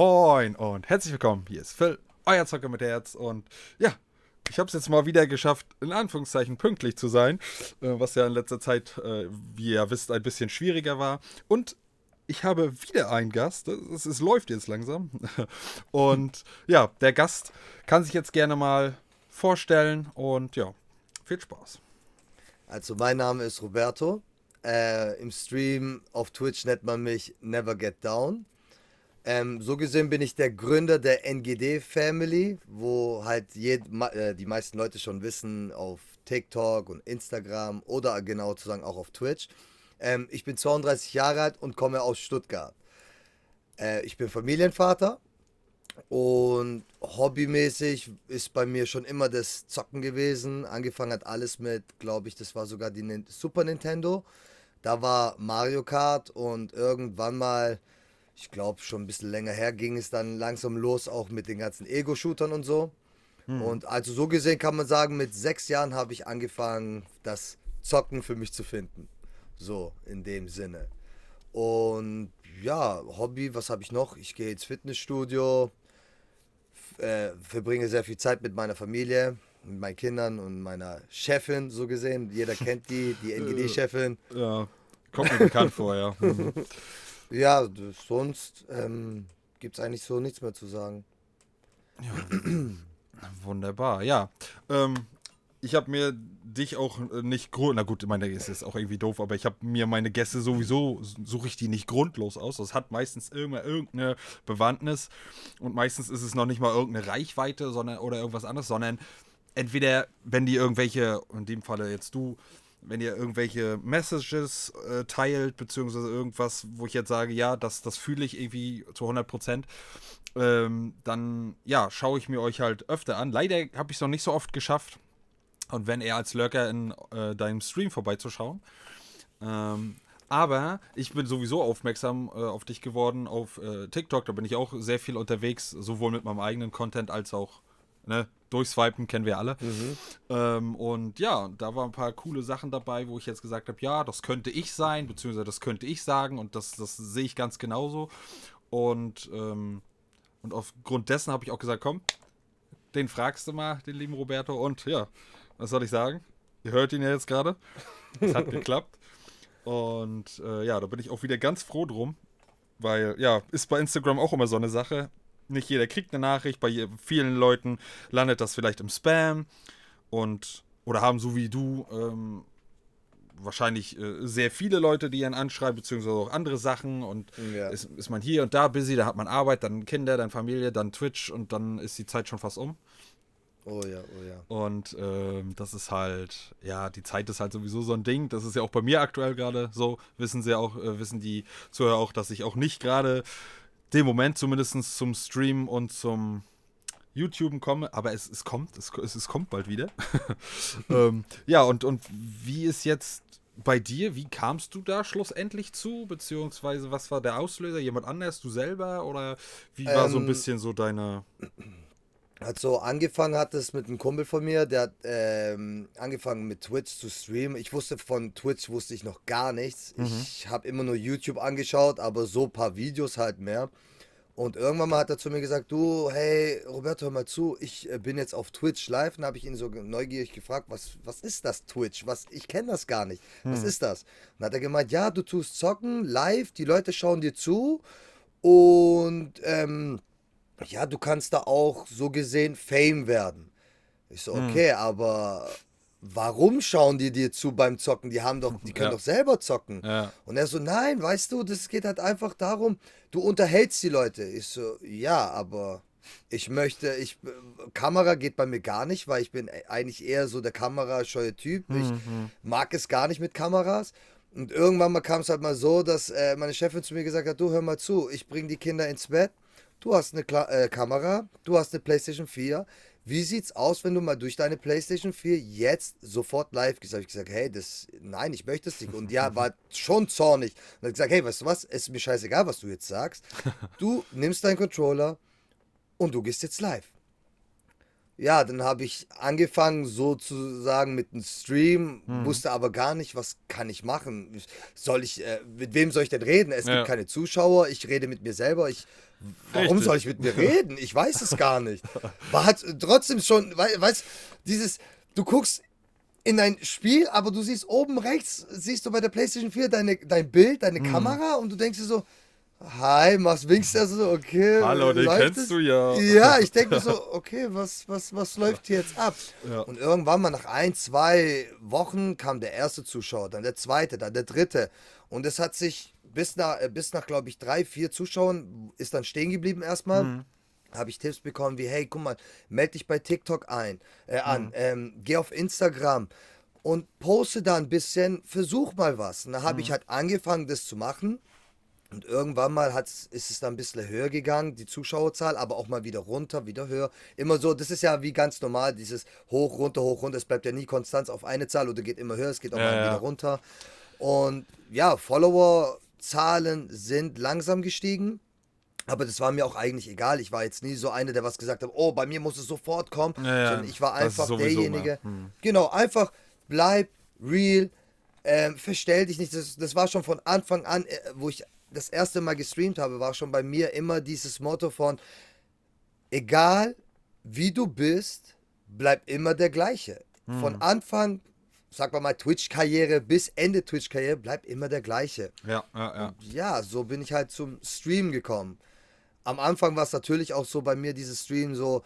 Moin und herzlich willkommen. Hier ist Phil, euer Zocker mit Herz. Und ja, ich habe es jetzt mal wieder geschafft, in Anführungszeichen pünktlich zu sein, äh, was ja in letzter Zeit, äh, wie ihr wisst, ein bisschen schwieriger war. Und ich habe wieder einen Gast. Es, läuft jetzt langsam. Und ja, der Gast kann sich jetzt gerne mal vorstellen. Und ja, viel Spaß. Also, mein Name ist Roberto. Äh, Im Stream auf Twitch nennt man mich Never Get Down. Ähm, so gesehen bin ich der Gründer der NGD Family, wo halt äh, die meisten Leute schon wissen auf TikTok und Instagram oder genau zu sagen auch auf Twitch. Ähm, ich bin 32 Jahre alt und komme aus Stuttgart. Äh, ich bin Familienvater und hobbymäßig ist bei mir schon immer das Zocken gewesen. Angefangen hat alles mit, glaube ich, das war sogar die Super Nintendo. Da war Mario Kart und irgendwann mal ich glaube, schon ein bisschen länger her ging es dann langsam los, auch mit den ganzen Ego-Shootern und so. Hm. Und also so gesehen kann man sagen, mit sechs Jahren habe ich angefangen, das Zocken für mich zu finden. So, in dem Sinne. Und ja, Hobby, was habe ich noch? Ich gehe ins Fitnessstudio, äh, verbringe sehr viel Zeit mit meiner Familie, mit meinen Kindern und meiner Chefin, so gesehen. Jeder kennt die, die NGD-Chefin. Ja, kommt mir bekannt vor, ja. Ja, sonst ähm, gibt es eigentlich so nichts mehr zu sagen. Ja, wunderbar, ja. Ähm, ich habe mir dich auch äh, nicht grund. Na gut, meine ist jetzt auch irgendwie doof, aber ich habe mir meine Gäste sowieso suche ich die nicht grundlos aus. Das hat meistens immer irgendeine Bewandtnis und meistens ist es noch nicht mal irgendeine Reichweite, sondern oder irgendwas anderes, sondern entweder wenn die irgendwelche, in dem Falle jetzt du, wenn ihr irgendwelche Messages äh, teilt, beziehungsweise irgendwas, wo ich jetzt sage, ja, das, das fühle ich irgendwie zu 100 Prozent, ähm, dann, ja, schaue ich mir euch halt öfter an. Leider habe ich es noch nicht so oft geschafft. Und wenn eher als Lurker in äh, deinem Stream vorbeizuschauen. Ähm, aber ich bin sowieso aufmerksam äh, auf dich geworden auf äh, TikTok. Da bin ich auch sehr viel unterwegs, sowohl mit meinem eigenen Content als auch ne, durchswipen kennen wir alle. Mhm. Ähm, und ja, da waren ein paar coole Sachen dabei, wo ich jetzt gesagt habe, ja, das könnte ich sein, beziehungsweise das könnte ich sagen und das, das sehe ich ganz genauso. Und, ähm, und aufgrund dessen habe ich auch gesagt, komm, den fragst du mal, den lieben Roberto. Und ja, was soll ich sagen? Ihr hört ihn ja jetzt gerade. Es hat geklappt. Und äh, ja, da bin ich auch wieder ganz froh drum. Weil, ja, ist bei Instagram auch immer so eine Sache nicht jeder kriegt eine Nachricht, bei vielen Leuten landet das vielleicht im Spam und oder haben so wie du ähm, wahrscheinlich äh, sehr viele Leute, die einen anschreiben, beziehungsweise auch andere Sachen und ja. ist, ist man hier und da busy, da hat man Arbeit, dann Kinder, dann Familie, dann Twitch und dann ist die Zeit schon fast um. Oh ja, oh ja. Und ähm, das ist halt, ja, die Zeit ist halt sowieso so ein Ding. Das ist ja auch bei mir aktuell gerade so. Wissen sie auch, äh, wissen die Zuhörer auch, dass ich auch nicht gerade dem Moment zumindest zum Stream und zum YouTube komme, aber es, es kommt, es, es kommt bald wieder. ähm, ja, und, und wie ist jetzt bei dir, wie kamst du da schlussendlich zu? Beziehungsweise was war der Auslöser? Jemand anders, du selber? Oder wie war ähm, so ein ähm, bisschen so deine hat so angefangen hat es mit einem Kumpel von mir, der hat ähm, angefangen mit Twitch zu streamen. Ich wusste von Twitch wusste ich noch gar nichts. Mhm. Ich habe immer nur YouTube angeschaut, aber so ein paar Videos halt mehr. Und irgendwann mal hat er zu mir gesagt, du, hey, Roberto, hör mal zu, ich äh, bin jetzt auf Twitch live. Und habe ich ihn so neugierig gefragt, was, was ist das Twitch? Was, ich kenne das gar nicht. Mhm. Was ist das? Und hat er gemeint, ja, du tust zocken, live, die Leute schauen dir zu und ähm, ja, du kannst da auch so gesehen Fame werden. Ich so, hm. okay, hm. aber warum schauen die dir zu beim Zocken? Die haben doch, die können ja. doch selber zocken. Ja. Und er so, nein, weißt du, das geht halt einfach darum, du unterhältst die Leute. Ich so, ja, aber ich möchte, ich, Kamera geht bei mir gar nicht, weil ich bin eigentlich eher so der kamerascheue Typ. Ich mhm. mag es gar nicht mit Kameras. Und irgendwann mal kam es halt mal so, dass äh, meine Chefin zu mir gesagt hat, du hör mal zu, ich bringe die Kinder ins Bett du hast eine Kla äh, Kamera, du hast eine PlayStation 4. Wie sieht's aus, wenn du mal durch deine PlayStation 4 jetzt sofort live gehst? Hab ich gesagt, hey, das, nein, ich möchte es nicht. Und ja, war schon zornig. Und hat gesagt, hey, weißt du was? Es ist mir scheißegal, was du jetzt sagst. Du nimmst deinen Controller und du gehst jetzt live. Ja, dann habe ich angefangen sozusagen mit einem Stream, Hm. wusste aber gar nicht, was kann ich machen. Soll ich, äh, mit wem soll ich denn reden? Es Ja. gibt keine Zuschauer, ich rede mit mir selber. Ich, warum Richtig. soll ich mit mir reden? Ich weiß es gar nicht. War halt trotzdem schon, wei- weißt dieses, du guckst in dein Spiel, aber du siehst oben rechts, siehst du bei der PlayStation 4 deine, dein Bild, deine Hm. Kamera und du denkst dir so, hi, machst, winkst da so, okay. Hallo, den kennst es? du ja. Ja, ich denke mir so, okay, was, was, was läuft hier jetzt ab? Ja. Und irgendwann mal nach ein, zwei Wochen kam der erste Zuschauer, dann der zweite, dann der dritte. Und es hat sich bis nach, äh, bis nach glaube ich, drei, vier Zuschauern ist dann stehen geblieben erstmal. Mhm. Habe ich Tipps bekommen wie, hey, guck mal, melde dich bei TikTok ein, äh, an, Mhm. ähm, geh auf Instagram und poste da ein bisschen, versuch mal was. Und da habe Mhm. ich halt angefangen, das zu machen. Und irgendwann mal hat's, ist es dann ein bisschen höher gegangen, die Zuschauerzahl, aber auch mal wieder runter, wieder höher. Immer so, das ist ja wie ganz normal, dieses hoch, runter, hoch, runter. Es bleibt ja nie konstant auf eine Zahl oder geht immer höher, es geht auch Ja, mal ja. wieder runter. Und ja, Follower-Zahlen sind langsam gestiegen. Aber das war mir auch eigentlich egal. Ich war jetzt nie so einer, der was gesagt hat, oh, bei mir muss es sofort kommen. Ja, ja, ich war einfach sowieso derjenige. Hm. Genau, einfach bleib real, ähm, verstell dich nicht. Das, das war schon von Anfang an, äh, wo ich das erste Mal gestreamt habe, war schon bei mir immer dieses Motto von, egal wie du bist, bleib immer der gleiche. Hm. Von Anfang, sag mal mal, Twitch-Karriere bis Ende Twitch-Karriere, bleib immer der gleiche. Ja, ja, ja. Ja, so bin ich halt zum Stream gekommen. Am Anfang war es natürlich auch so bei mir, dieses Stream so,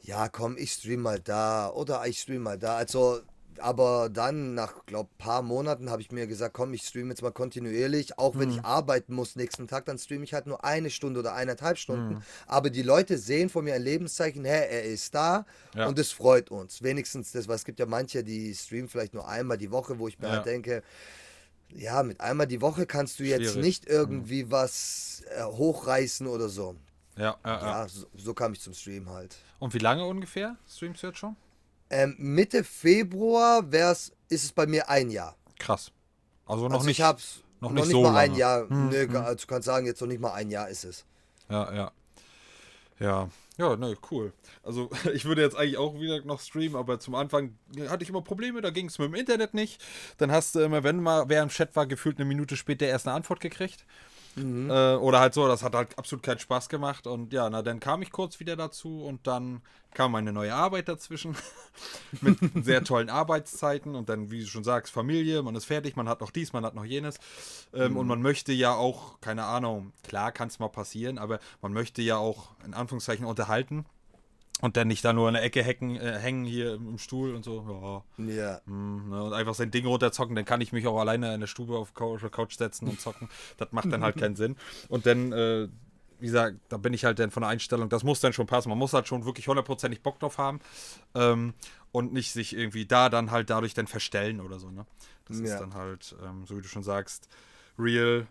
ja komm, ich stream mal da oder ich stream mal da. Also, aber dann nach, glaub, paar Monaten habe ich mir gesagt, komm, ich stream jetzt mal kontinuierlich. Auch wenn Mhm. ich arbeiten muss nächsten Tag, dann streame ich halt nur eine Stunde oder eineinhalb Stunden. Mhm. Aber die Leute sehen von mir ein Lebenszeichen, hey, er ist da Ja. und es freut uns. Wenigstens das, weil es gibt ja manche, die streamen vielleicht nur einmal die Woche, wo ich mir Ja. halt denke, ja, mit einmal die Woche kannst du jetzt Schwierig. Mhm. nicht irgendwie was äh, hochreißen oder so. Ja, ja, ja. Ja, so, so kam ich zum Stream halt. Und wie lange ungefähr streamst du jetzt schon? Ähm, Mitte Februar wär's, ist es bei mir ein Jahr. Krass. Also noch also nicht. ich hab's noch noch, nicht so mal ein lange. Jahr. Hm, Nö, hm. also du kannst sagen, jetzt noch nicht mal ein Jahr ist es. Ja, ja. Ja, ja, ne, cool. Also ich würde jetzt eigentlich auch wieder noch streamen, aber zum Anfang hatte ich immer Probleme, da ging es mit dem Internet nicht. Dann hast du immer, wenn mal wer im Chat war, gefühlt eine Minute später erst eine Antwort gekriegt. Äh, oder halt so, das hat halt absolut keinen Spaß gemacht. Und ja, na dann kam ich kurz wieder dazu und dann kam eine neue Arbeit dazwischen mit sehr tollen Arbeitszeiten und dann, wie du schon sagst, Familie, man ist fertig, man hat noch dies, man hat noch jenes. Ähm, Und man möchte ja auch, keine Ahnung, klar kann es mal passieren, aber man möchte ja auch in Anführungszeichen unterhalten und dann nicht da nur in der Ecke hecken, äh, hängen hier im, Stuhl und so, ja. Ja. Hm, ne, und einfach sein Ding runterzocken, dann kann ich mich auch alleine in der Stube auf Couch, Couch setzen und zocken. Das macht dann halt keinen Sinn. Und dann, äh, wie gesagt, da bin ich halt dann von der Einstellung, das muss dann schon passen. Man muss halt schon wirklich hundertprozentig Bock drauf haben ähm, und nicht sich irgendwie da dann halt dadurch dann verstellen oder so. Ne? Das ist Ja. dann halt, ähm, so wie du schon sagst, real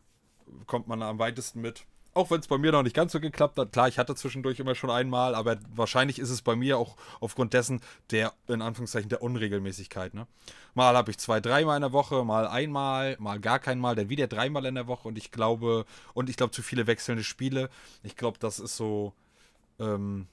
kommt man am weitesten mit. Auch wenn es bei mir noch nicht ganz so geklappt hat. Klar, ich hatte zwischendurch immer schon einmal, aber wahrscheinlich ist es bei mir auch aufgrund dessen der, in Anführungszeichen, der Unregelmäßigkeit. Ne? Mal habe ich zwei, dreimal in der Woche, mal einmal, mal gar keinmal, dann wieder dreimal in der Woche und ich glaube, und ich glaube zu viele wechselnde Spiele. Ich glaube, das ist so ähm,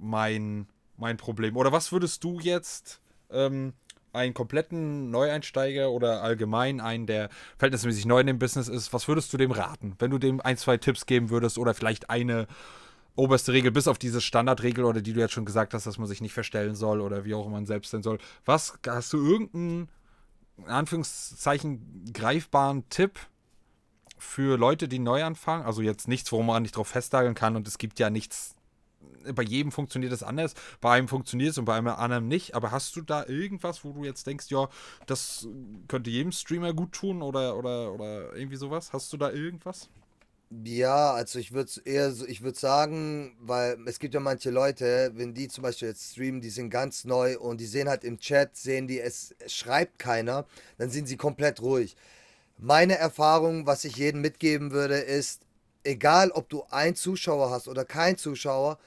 mein, mein Problem. Oder was würdest du jetzt ähm, einen kompletten Neueinsteiger oder allgemein einen, der verhältnismäßig neu in dem Business ist, was würdest du dem raten? Wenn du dem ein, zwei Tipps geben würdest oder vielleicht eine oberste Regel, bis auf diese Standardregel oder die du jetzt schon gesagt hast, dass man sich nicht verstellen soll oder wie auch immer man selbst sein soll. Was, hast du irgendeinen, in Anführungszeichen, greifbaren Tipp für Leute, die neu anfangen? Also jetzt nichts, wo man nicht drauf festnageln kann und es gibt ja nichts bei jedem funktioniert es anders. Bei einem funktioniert es und bei einem anderen nicht. Aber hast du da irgendwas, wo du jetzt denkst, ja, das könnte jedem Streamer gut tun oder, oder, oder irgendwie sowas? Hast du da irgendwas? Ja, also ich würde eher ich würde sagen, weil es gibt ja manche Leute, wenn die zum Beispiel jetzt streamen, die sind ganz neu und die sehen halt im Chat, sehen die, es schreibt keiner, dann sind sie komplett ruhig. Meine Erfahrung, was ich jedem mitgeben würde, ist, egal ob du einen Zuschauer hast oder keinen Zuschauer,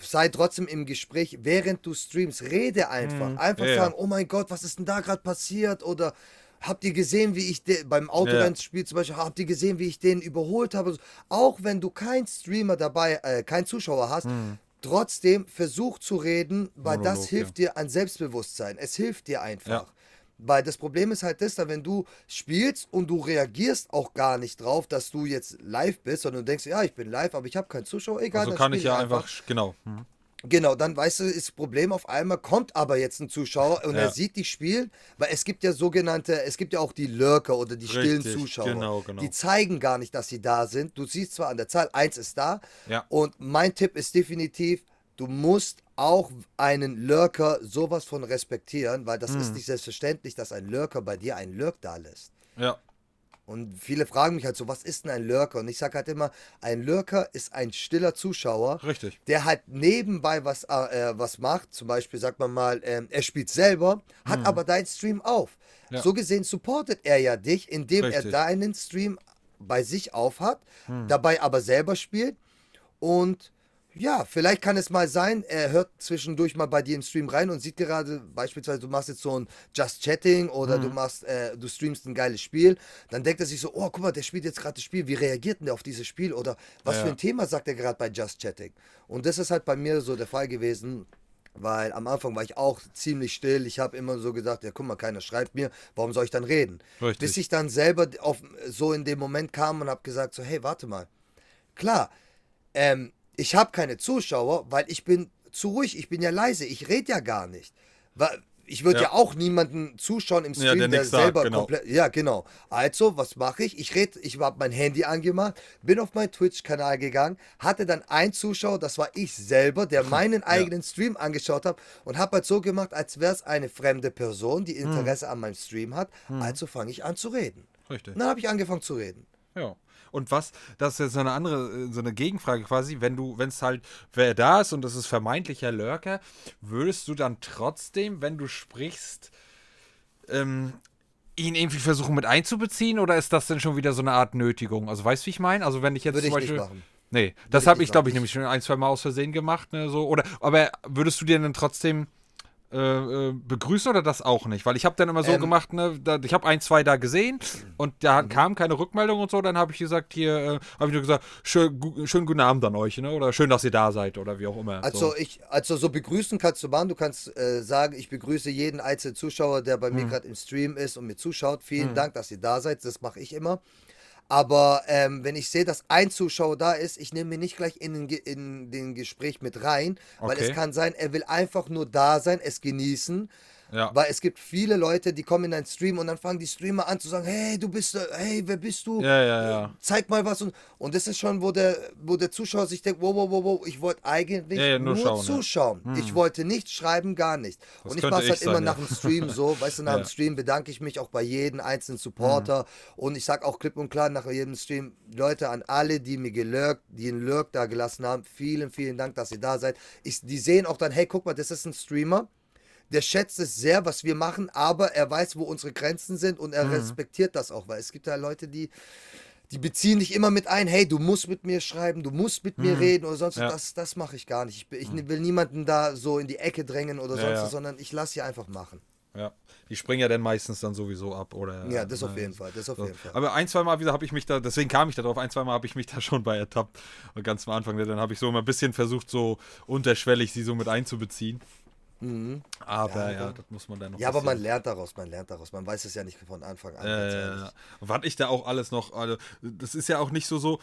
sei trotzdem im Gespräch, während du streamst. Rede einfach. Einfach Ja, ja. sagen, oh mein Gott, was ist denn da gerade passiert? Oder habt ihr gesehen, wie ich beim Autorennspiel zum Beispiel, habt ihr gesehen, wie ich den überholt habe? Auch wenn du keinen Streamer dabei, äh, keinen Zuschauer hast, trotzdem versuch zu reden, weil das Monolog, hilft dir an Selbstbewusstsein. Es hilft dir einfach. Weil das Problem ist halt das, da wenn du spielst und du reagierst auch gar nicht drauf, dass du jetzt live bist, sondern du denkst, ja, ich bin live, aber ich habe keinen Zuschauer, egal. Also kann ich ja einfach, genau. Hm. Genau, dann weißt du, ist das Problem auf einmal, kommt aber jetzt ein Zuschauer und Ja. er sieht dich spielen, weil es gibt ja sogenannte, es gibt ja auch die Lurker oder die stillen Richtig, Zuschauer. genau, genau. Die zeigen gar nicht, dass sie da sind. Du siehst zwar an der Zahl, eins ist da. Ja. Und mein Tipp ist definitiv, du musst auch einen Lurker sowas von respektieren, weil das Hm. ist nicht selbstverständlich, dass ein Lurker bei dir einen Lurk da lässt. Ja. Und viele fragen mich halt so, was ist denn ein Lurker? Und ich sage halt immer, ein Lurker ist ein stiller Zuschauer, Richtig. der halt nebenbei was, äh, was macht. Zum Beispiel sagt man mal, ähm, er spielt selber, hat aber deinen Stream auf. Hm. Ja. So gesehen supportet er ja dich, indem Richtig. Hm. er deinen Stream bei sich auf hat, dabei aber selber spielt. Und ja, vielleicht kann es mal sein, er hört zwischendurch mal bei dir im Stream rein und sieht gerade, beispielsweise, du machst jetzt so ein Just Chatting oder Hm. du machst, äh, du streamst ein geiles Spiel, dann denkt er sich so, oh, guck mal, der spielt jetzt gerade das Spiel, wie reagiert denn der auf dieses Spiel oder was Ja. für ein Thema sagt er gerade bei Just Chatting? Und das ist halt bei mir so der Fall gewesen. Weil am Anfang war ich auch ziemlich still. Ich habe immer so gesagt, ja guck mal, keiner schreibt mir, warum soll ich dann reden? Richtig. Bis ich dann selber auf, so in dem Moment kam und habe gesagt, so hey, warte mal. Klar, ähm, ich habe keine Zuschauer, weil ich bin zu ruhig, ich bin ja leise, ich rede ja gar nicht. Weil ich würde ja. Ja. auch niemanden zuschauen im Ja, Stream, der der, nix sagt, selber genau. komplett. Ja, genau. Also, was mache ich? Ich rede, ich habe mein Handy angemacht, bin auf meinen Twitch-Kanal gegangen, hatte dann einen Zuschauer, das war ich selber, der meinen eigenen Stream angeschaut hat und habe halt so gemacht, als wäre es eine fremde Person, die Hm. Interesse an meinem Stream hat. Also fange ich an zu reden. Richtig. Und dann habe ich angefangen zu reden. Ja. Und was, das ist jetzt so eine andere, äh, so eine Gegenfrage quasi, wenn du, wenn es halt, wer da ist und das ist vermeintlicher Lurker, würdest du dann trotzdem, wenn du sprichst, ähm, ihn irgendwie versuchen mit einzubeziehen oder ist das denn schon wieder so eine Art Nötigung? Also weißt du, wie ich meine? Also wenn ich jetzt Würde zum ich nicht Beispiel. machen. Nee, das habe ich, glaube ich, nämlich schon ein, zwei Mal aus Versehen gemacht, ne, so. Oder, aber würdest du dir dann trotzdem äh, äh, begrüßen oder das auch nicht? Weil ich habe dann immer so Ähm. gemacht, ne, da, ich habe ein, zwei da gesehen und da Mhm. kam keine Rückmeldung und so, dann habe ich gesagt, hier, äh, habe ich nur gesagt, schön, gu, schönen guten Abend an euch, ne? Oder schön, dass ihr da seid oder wie auch immer. Also so. ich, also so begrüßen kannst du machen. Du kannst äh, sagen, ich begrüße jeden einzelnen Zuschauer, der bei mir Hm. gerade im Stream ist und mir zuschaut. Vielen Dank, dass ihr da seid. Das mache ich immer. Aber ähm, wenn ich sehe, dass ein Zuschauer da ist, ich nehme ihn nicht gleich in den, Ge- in den Gespräch mit rein, weil Okay. es kann sein, er will einfach nur da sein, es genießen. Ja. Weil es gibt viele Leute, die kommen in einen Stream und dann fangen die Streamer an zu sagen, hey, du bist, äh, hey, wer bist du? Ja, ja, ja. Zeig mal was. Und, und das ist schon, wo der, wo der Zuschauer sich denkt, wow, wow, wow, wow, ich wollte eigentlich Ja, ja, nur nur, schauen, zuschauen. Ich wollte nicht schreiben, gar nicht. Das und ich mache es halt immer sein, ja. nach dem Stream so. Weißt du, nach dem Stream bedanke ich mich auch bei jedem einzelnen Supporter. Und ich sage auch klipp und klar nach jedem Stream, Leute, an alle, die mir gelurkt, die einen Lurk da gelassen haben, vielen, vielen Dank, dass ihr da seid. Ich, die sehen auch dann, hey, guck mal, das ist ein Streamer. Der schätzt es sehr, was wir machen, aber er weiß, wo unsere Grenzen sind und er Mhm. respektiert das auch, weil es gibt da Leute, die, die beziehen dich immer mit ein, hey, du musst mit mir schreiben, du musst mit mir reden oder sonst was. Mhm. Ja. Das, das mache ich gar nicht. Ich, ich will niemanden da so in die Ecke drängen oder Ja, sonst ja. was, sondern ich lasse sie einfach machen. Ja. Die springen ja dann meistens dann sowieso ab, oder? Ja, das auf ne, jeden Fall, das auf so. jeden Fall. Aber ein, zwei Mal wieder habe ich mich da, deswegen kam ich da drauf, ein, zwei Mal habe ich mich da schon bei ertappt. Und Ganz am Anfang, dann habe ich so mal ein bisschen versucht, so unterschwellig sie so mit einzubeziehen. Aber Ja, ja, aber- das muss man dann noch Ja, aber man lernt daraus, man lernt daraus. Man weiß es ja nicht von Anfang an. Äh, was ich da auch alles noch, also, das ist ja auch nicht so so,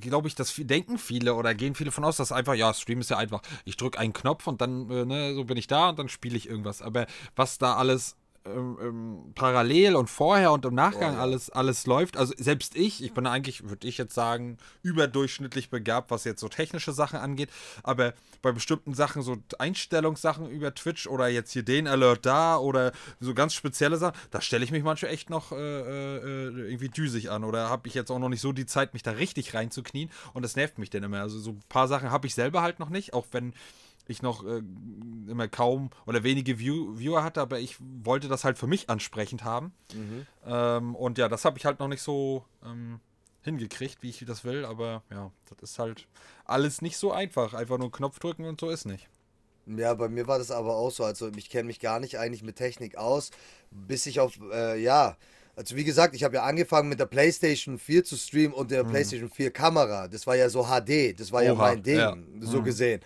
glaube ich, das denken viele oder gehen viele von aus, dass einfach, ja, Stream ist ja einfach, ich drücke einen Knopf und dann, äh, ne, so bin ich da und dann spiele ich irgendwas. Aber was da alles ähm, ähm, parallel und vorher und im Nachgang Oh, ja. alles, alles läuft, also selbst ich, ich bin eigentlich, würde ich jetzt sagen, überdurchschnittlich begabt, was jetzt so technische Sachen angeht, aber bei bestimmten Sachen, so Einstellungssachen über Twitch oder jetzt hier den Alert da oder so ganz spezielle Sachen, da stelle ich mich manchmal echt noch äh, äh, irgendwie düsig an oder habe ich jetzt auch noch nicht so die Zeit, mich da richtig reinzuknien und das nervt mich dann immer. Also so ein paar Sachen habe ich selber halt noch nicht, auch wenn ich noch äh, immer kaum oder wenige View Viewer hatte, aber ich wollte das halt für mich ansprechend haben. Ähm, und ja, das habe ich halt noch nicht so ähm, hingekriegt, wie ich das will, aber ja, das ist halt alles nicht so einfach. Einfach nur einen Knopf drücken und so ist nicht. Ja, bei mir war das aber auch so. Also ich kenne mich gar nicht eigentlich mit Technik aus, bis ich auf, äh, ja, also wie gesagt, ich habe ja angefangen mit der PlayStation 4 zu streamen und der PlayStation 4 Kamera. Das war ja so HD, das war ja Oha, mein Ding, ja. so gesehen.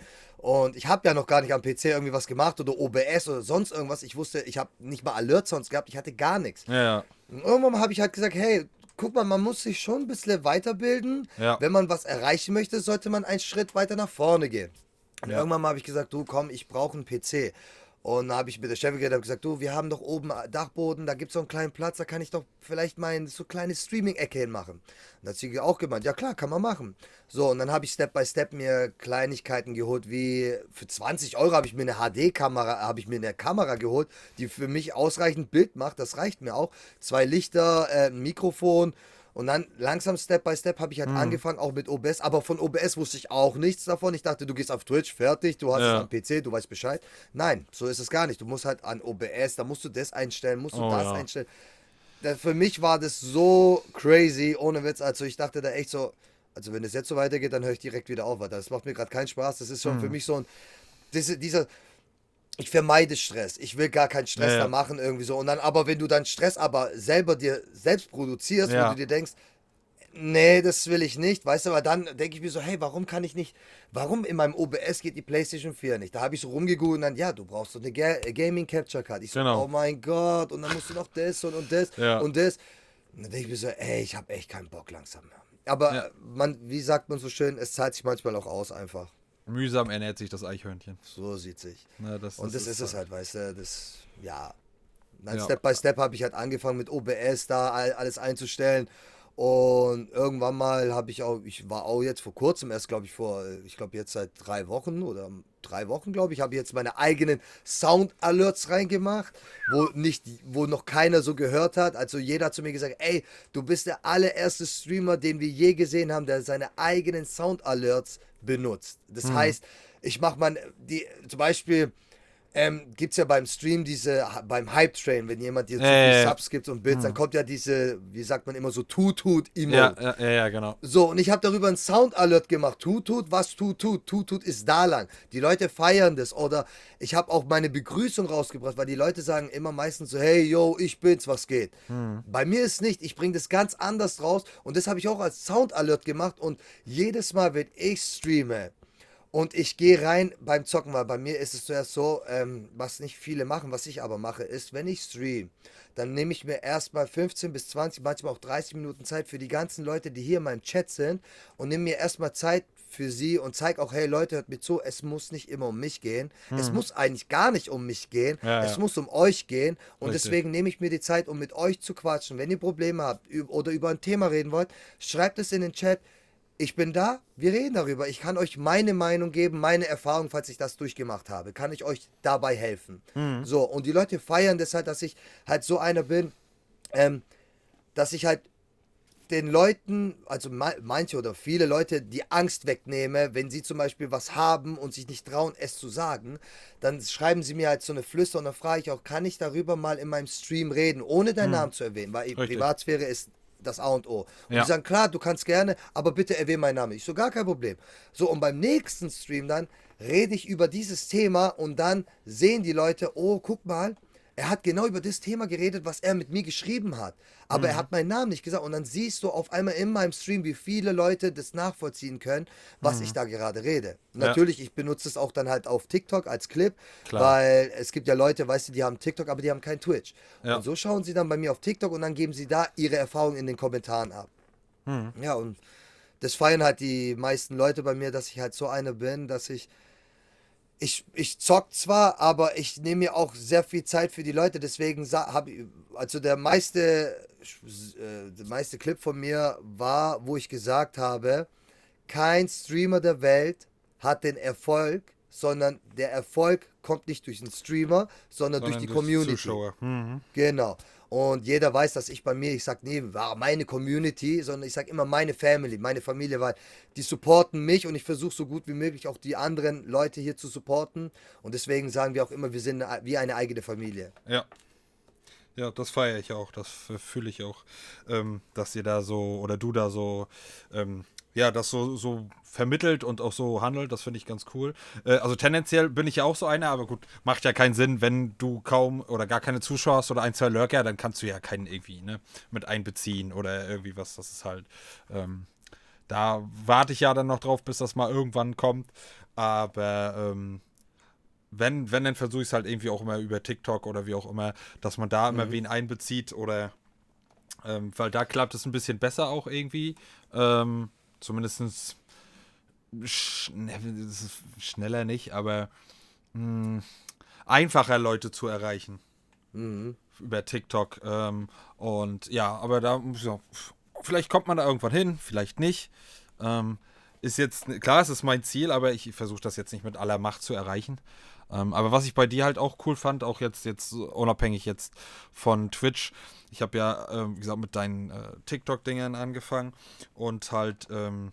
Und ich habe ja noch gar nicht am PC irgendwie was gemacht oder OBS oder sonst irgendwas. Ich wusste, ich habe nicht mal Alert sonst gehabt, ich hatte gar nichts. Ja. Und irgendwann habe ich halt gesagt, hey, guck mal, man muss sich schon ein bisschen weiterbilden. Ja. Wenn man was erreichen möchte, sollte man einen Schritt weiter nach vorne gehen. Und Ja. irgendwann habe ich gesagt, du komm, ich brauche einen PC. Und dann habe ich mit der Chefin geredet und gesagt, du, wir haben doch oben Dachboden, da gibt es so einen kleinen Platz, da kann ich doch vielleicht mein so kleine Streaming-Ecke hinmachen. Und da hat sie auch gemeint, ja klar, kann man machen. So, und dann habe ich Step by Step mir Kleinigkeiten geholt, wie für 20 Euro habe ich mir eine HD-Kamera, habe ich mir eine Kamera geholt, die für mich ausreichend Bild macht, das reicht mir auch. Zwei Lichter, äh, ein Mikrofon und dann langsam Step by Step habe ich halt Mhm. angefangen, auch mit OBS. Aber von OBS wusste ich auch nichts davon. Ich dachte, du gehst auf Twitch, fertig, du hast Ja. es am PC, du weißt Bescheid. Nein, so ist es gar nicht. Du musst halt an OBS, da musst du das einstellen, musst du Oh, das ja. einstellen. Da, für mich war das so crazy, ohne Witz. Also ich dachte da echt so, also wenn es jetzt so weitergeht, dann höre ich direkt wieder auf. weil Das macht mir gerade keinen Spaß. Das ist Mhm. schon für mich so ein, diese, dieser, ich vermeide Stress. Ich will gar keinen Stress Ja, da machen irgendwie so. Und dann, aber wenn du dann Stress aber selber dir selbst produzierst, Ja. wo du dir denkst, nee, das will ich nicht, weißt du, aber dann denke ich mir so, hey, warum kann ich nicht, warum in meinem OBS geht die PlayStation 4 nicht? Da habe ich so rumgegoogelt und dann, ja, du brauchst so eine Ga Gaming Capture Card. Ich so, Genau. oh mein Gott, und dann musst du noch das und, und das Ja. und das. Und dann denke ich mir so, ey, ich habe echt keinen Bock langsam mehr. Aber man, wie sagt man so schön, es zahlt sich manchmal auch aus einfach. Mühsam ernährt sich das Eichhörnchen. So sieht sich. Na, das, Und das, ist es halt, weißt du, das, ja. Dann Ja. Step by Step habe ich halt angefangen mit OBS da all, alles einzustellen. Und irgendwann mal habe ich auch, ich war auch jetzt vor kurzem, erst glaube ich vor, ich glaube jetzt seit drei Wochen oder drei Wochen, glaube ich, habe ich jetzt meine eigenen Sound-Alerts reingemacht, wo nicht, wo noch keiner so gehört hat. Also jeder hat zu mir gesagt, ey, du bist der allererste Streamer, den wir je gesehen haben, der seine eigenen Sound-Alerts benutzt. Das heißt, ich mache man, die, zum Beispiel, ähm, gibt es ja beim Stream diese, beim Hype-Train, wenn jemand dir zu Äh, viel Subs gibt und Bits, dann kommt ja diese, wie sagt man immer so, Tut-Tut-Emote. Ja, ja, ja, ja, genau. So, und ich habe darüber einen Sound-Alert gemacht. Tut-Tut, was tut-tut? Tut-Tut ist da lang. Die Leute feiern das. Oder ich habe auch meine Begrüßung rausgebracht, weil die Leute sagen immer meistens so, hey, yo, ich bin's, was geht. Bei mir ist nicht. Ich bringe das ganz anders raus. Und das habe ich auch als Sound-Alert gemacht. Und jedes Mal, wenn ich streame, und ich gehe rein beim Zocken, weil bei mir ist es zuerst so, ähm, was nicht viele machen, was ich aber mache, ist, wenn ich stream, dann nehme ich mir erstmal 15 bis 20, manchmal auch 30 Minuten Zeit für die ganzen Leute, die hier in meinem Chat sind und nehme mir erstmal Zeit für sie und zeige auch, hey Leute, hört mir zu, es muss nicht immer um mich gehen. Es muss eigentlich gar nicht um mich gehen. Ja, es ja. muss um euch gehen. Und Richtig. deswegen nehme ich mir die Zeit, um mit euch zu quatschen. Wenn ihr Probleme habt oder über ein Thema reden wollt, schreibt es in den Chat. Ich bin da, wir reden darüber. Ich kann euch meine Meinung geben, meine Erfahrung, falls ich das durchgemacht habe. Kann ich euch dabei helfen. So, und die Leute feiern das halt, dass ich halt so einer bin, ähm, dass ich halt den Leuten, also ma- manche oder viele Leute, die Angst wegnehme, wenn sie zum Beispiel was haben und sich nicht trauen, es zu sagen, dann schreiben sie mir halt so eine Flüster und dann frage ich auch, kann ich darüber mal in meinem Stream reden, ohne deinen Namen zu erwähnen, weil Richtig. Privatsphäre ist das A und O. Und Ja. die sagen, klar, du kannst gerne, aber bitte erwähne meinen Namen. Ich so, gar kein Problem. So, und beim nächsten Stream dann rede ich über dieses Thema und dann sehen die Leute, oh, guck mal, er hat genau über das Thema geredet, was er mit mir geschrieben hat. Aber Mhm. er hat meinen Namen nicht gesagt. Und dann siehst du auf einmal in meinem Stream, wie viele Leute das nachvollziehen können, was ich da gerade rede. Mhm. Ja. Natürlich, ich benutze es auch dann halt auf TikTok als Clip, Klar. weil es gibt ja Leute, weißt du, die haben TikTok, aber die haben kein Twitch. Ja. Und so schauen sie dann bei mir auf TikTok und dann geben sie da ihre Erfahrungen in den Kommentaren ab. Hm. Ja, und das feiern halt die meisten Leute bei mir, dass ich halt so einer bin, dass ich. Ich, ich zock zwar, aber ich nehme mir auch sehr viel Zeit für die Leute. Deswegen habe ich. Also der meiste, äh, der meiste Clip von mir war, wo ich gesagt habe, kein Streamer der Welt hat den Erfolg, sondern der Erfolg kommt nicht durch den Streamer, sondern, durch die Community. Zuschauer. Mhm. Genau. Und jeder weiß, dass ich bei mir, ich sag nee, war meine Community, sondern ich sag immer meine Family, meine Familie, weil die supporten mich und ich versuche so gut wie möglich auch die anderen Leute hier zu supporten. Und deswegen sagen wir auch immer, wir sind wie eine eigene Familie. Ja. Ja, das feiere ich auch, das fühle ich auch, ähm, dass ihr da so, oder du da so, ähm, ja, das so, so vermittelt und auch so handelt, das finde ich ganz cool. Äh, also tendenziell bin ich ja auch so einer, aber gut, macht ja keinen Sinn, wenn du kaum oder gar keine Zuschauer hast oder ein, zwei Lurker, dann kannst du ja keinen irgendwie ne, mit einbeziehen oder irgendwie was, das ist halt, ähm, da warte ich ja dann noch drauf, bis das mal irgendwann kommt, aber ähm, wenn, wenn, dann versuche ich es halt irgendwie auch immer über TikTok oder wie auch immer, dass man da immer mhm. wen einbezieht oder ähm, weil da klappt es ein bisschen besser auch irgendwie. Ähm, zumindest sch ne, schneller nicht, aber mh, hm, einfacher Leute zu erreichen. Mhm. Über TikTok. Ähm, und ja, aber da, ja, vielleicht kommt man da irgendwann hin, vielleicht nicht. Ähm, ist jetzt, klar, es ist mein Ziel, aber ich versuche das jetzt nicht mit aller Macht zu erreichen. Ähm, aber was ich bei dir halt auch cool fand, auch jetzt, jetzt unabhängig jetzt von Twitch, ich habe ja, äh, wie gesagt, mit deinen äh, TikTok-Dingern angefangen und halt ähm,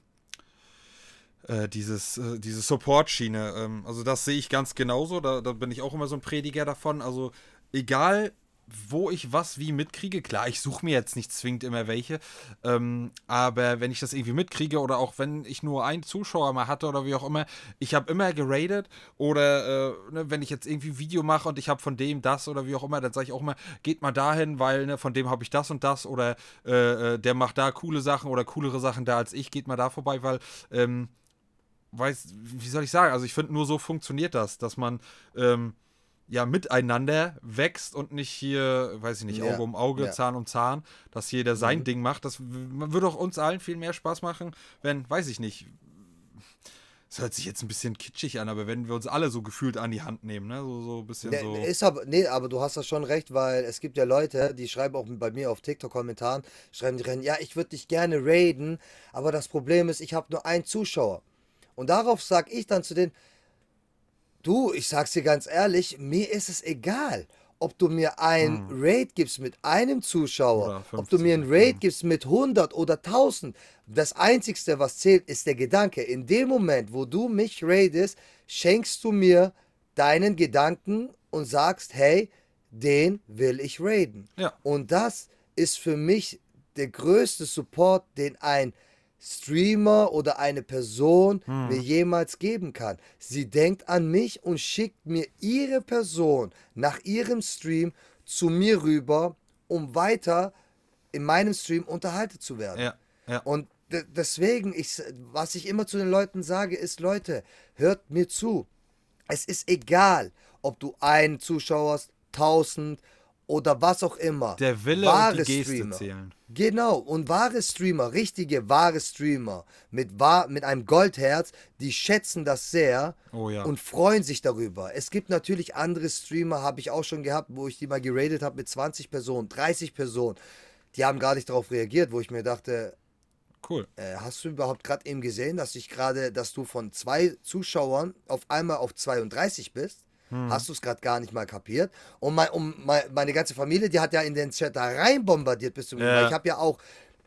äh, dieses, äh, diese Support-Schiene. Ähm, also das sehe ich ganz genauso, da, da bin ich auch immer so ein Prediger davon. Also egal wo ich was wie mitkriege. Klar, ich suche mir jetzt nicht zwingend immer welche, ähm, aber wenn ich das irgendwie mitkriege oder auch wenn ich nur einen Zuschauer mal hatte oder wie auch immer, ich habe immer geradet oder äh, ne, wenn ich jetzt irgendwie Video mache und ich habe von dem das oder wie auch immer, dann sage ich auch immer, geht mal dahin, weil ne, von dem habe ich das und das oder äh, äh, der macht da coole Sachen oder coolere Sachen da als ich, geht mal da vorbei, weil ähm, weiß, wie soll ich sagen, also ich finde nur so funktioniert das, dass man ähm, ja miteinander wächst und nicht hier, weiß ich nicht, ja. Auge um Auge, ja. Zahn um Zahn, dass jeder sein mhm. Ding macht. Das würde auch uns allen viel mehr Spaß machen, wenn, weiß ich nicht, das hört sich jetzt ein bisschen kitschig an, aber wenn wir uns alle so gefühlt an die Hand nehmen, ne? So, so ein bisschen nee, so. Ist aber, nee, aber du hast das schon recht, weil es gibt ja Leute, die schreiben auch bei mir auf TikTok-Kommentaren, schreiben die rein, ja, ich würde dich gerne raiden, aber das Problem ist, ich habe nur einen Zuschauer. Und darauf sage ich dann zu denen, Du, ich sag's dir ganz ehrlich, mir ist es egal, ob du mir ein hm. Raid gibst mit einem Zuschauer, ob du mir ein Raid hm. gibst mit 100 oder 1000. Das Einzigste, was zählt, ist der Gedanke. In dem Moment, wo du mich raidest, schenkst du mir deinen Gedanken und sagst, hey, den will ich raiden. Ja. Und das ist für mich der größte Support, den ein Streamer oder eine Person hm. mir jemals geben kann. Sie denkt an mich und schickt mir ihre Person nach ihrem Stream zu mir rüber, um weiter in meinem Stream unterhalten zu werden. Ja, ja. Und deswegen, ich, was ich immer zu den Leuten sage, ist, Leute, hört mir zu. Es ist egal, ob du einen Zuschauer hast, tausend oder was auch immer. Der Wille wahre und die Geste Streamer. zählen. Genau, und wahre Streamer, richtige wahre Streamer mit, wahr, mit einem Goldherz, die schätzen das sehr oh, ja. und freuen sich darüber. Es gibt natürlich andere Streamer, habe ich auch schon gehabt, wo ich die mal geradet habe mit 20 Personen, 30 Personen. Die haben gar nicht darauf reagiert, wo ich mir dachte, Cool. Äh, hast du überhaupt gerade eben gesehen, dass ich gerade, dass du von zwei Zuschauern auf einmal auf 32 bist? Hm. Hast du es gerade gar nicht mal kapiert? Und mein, um, mein, meine ganze Familie, die hat ja in den Chat da rein bombardiert bis zum ja. Ich habe ja auch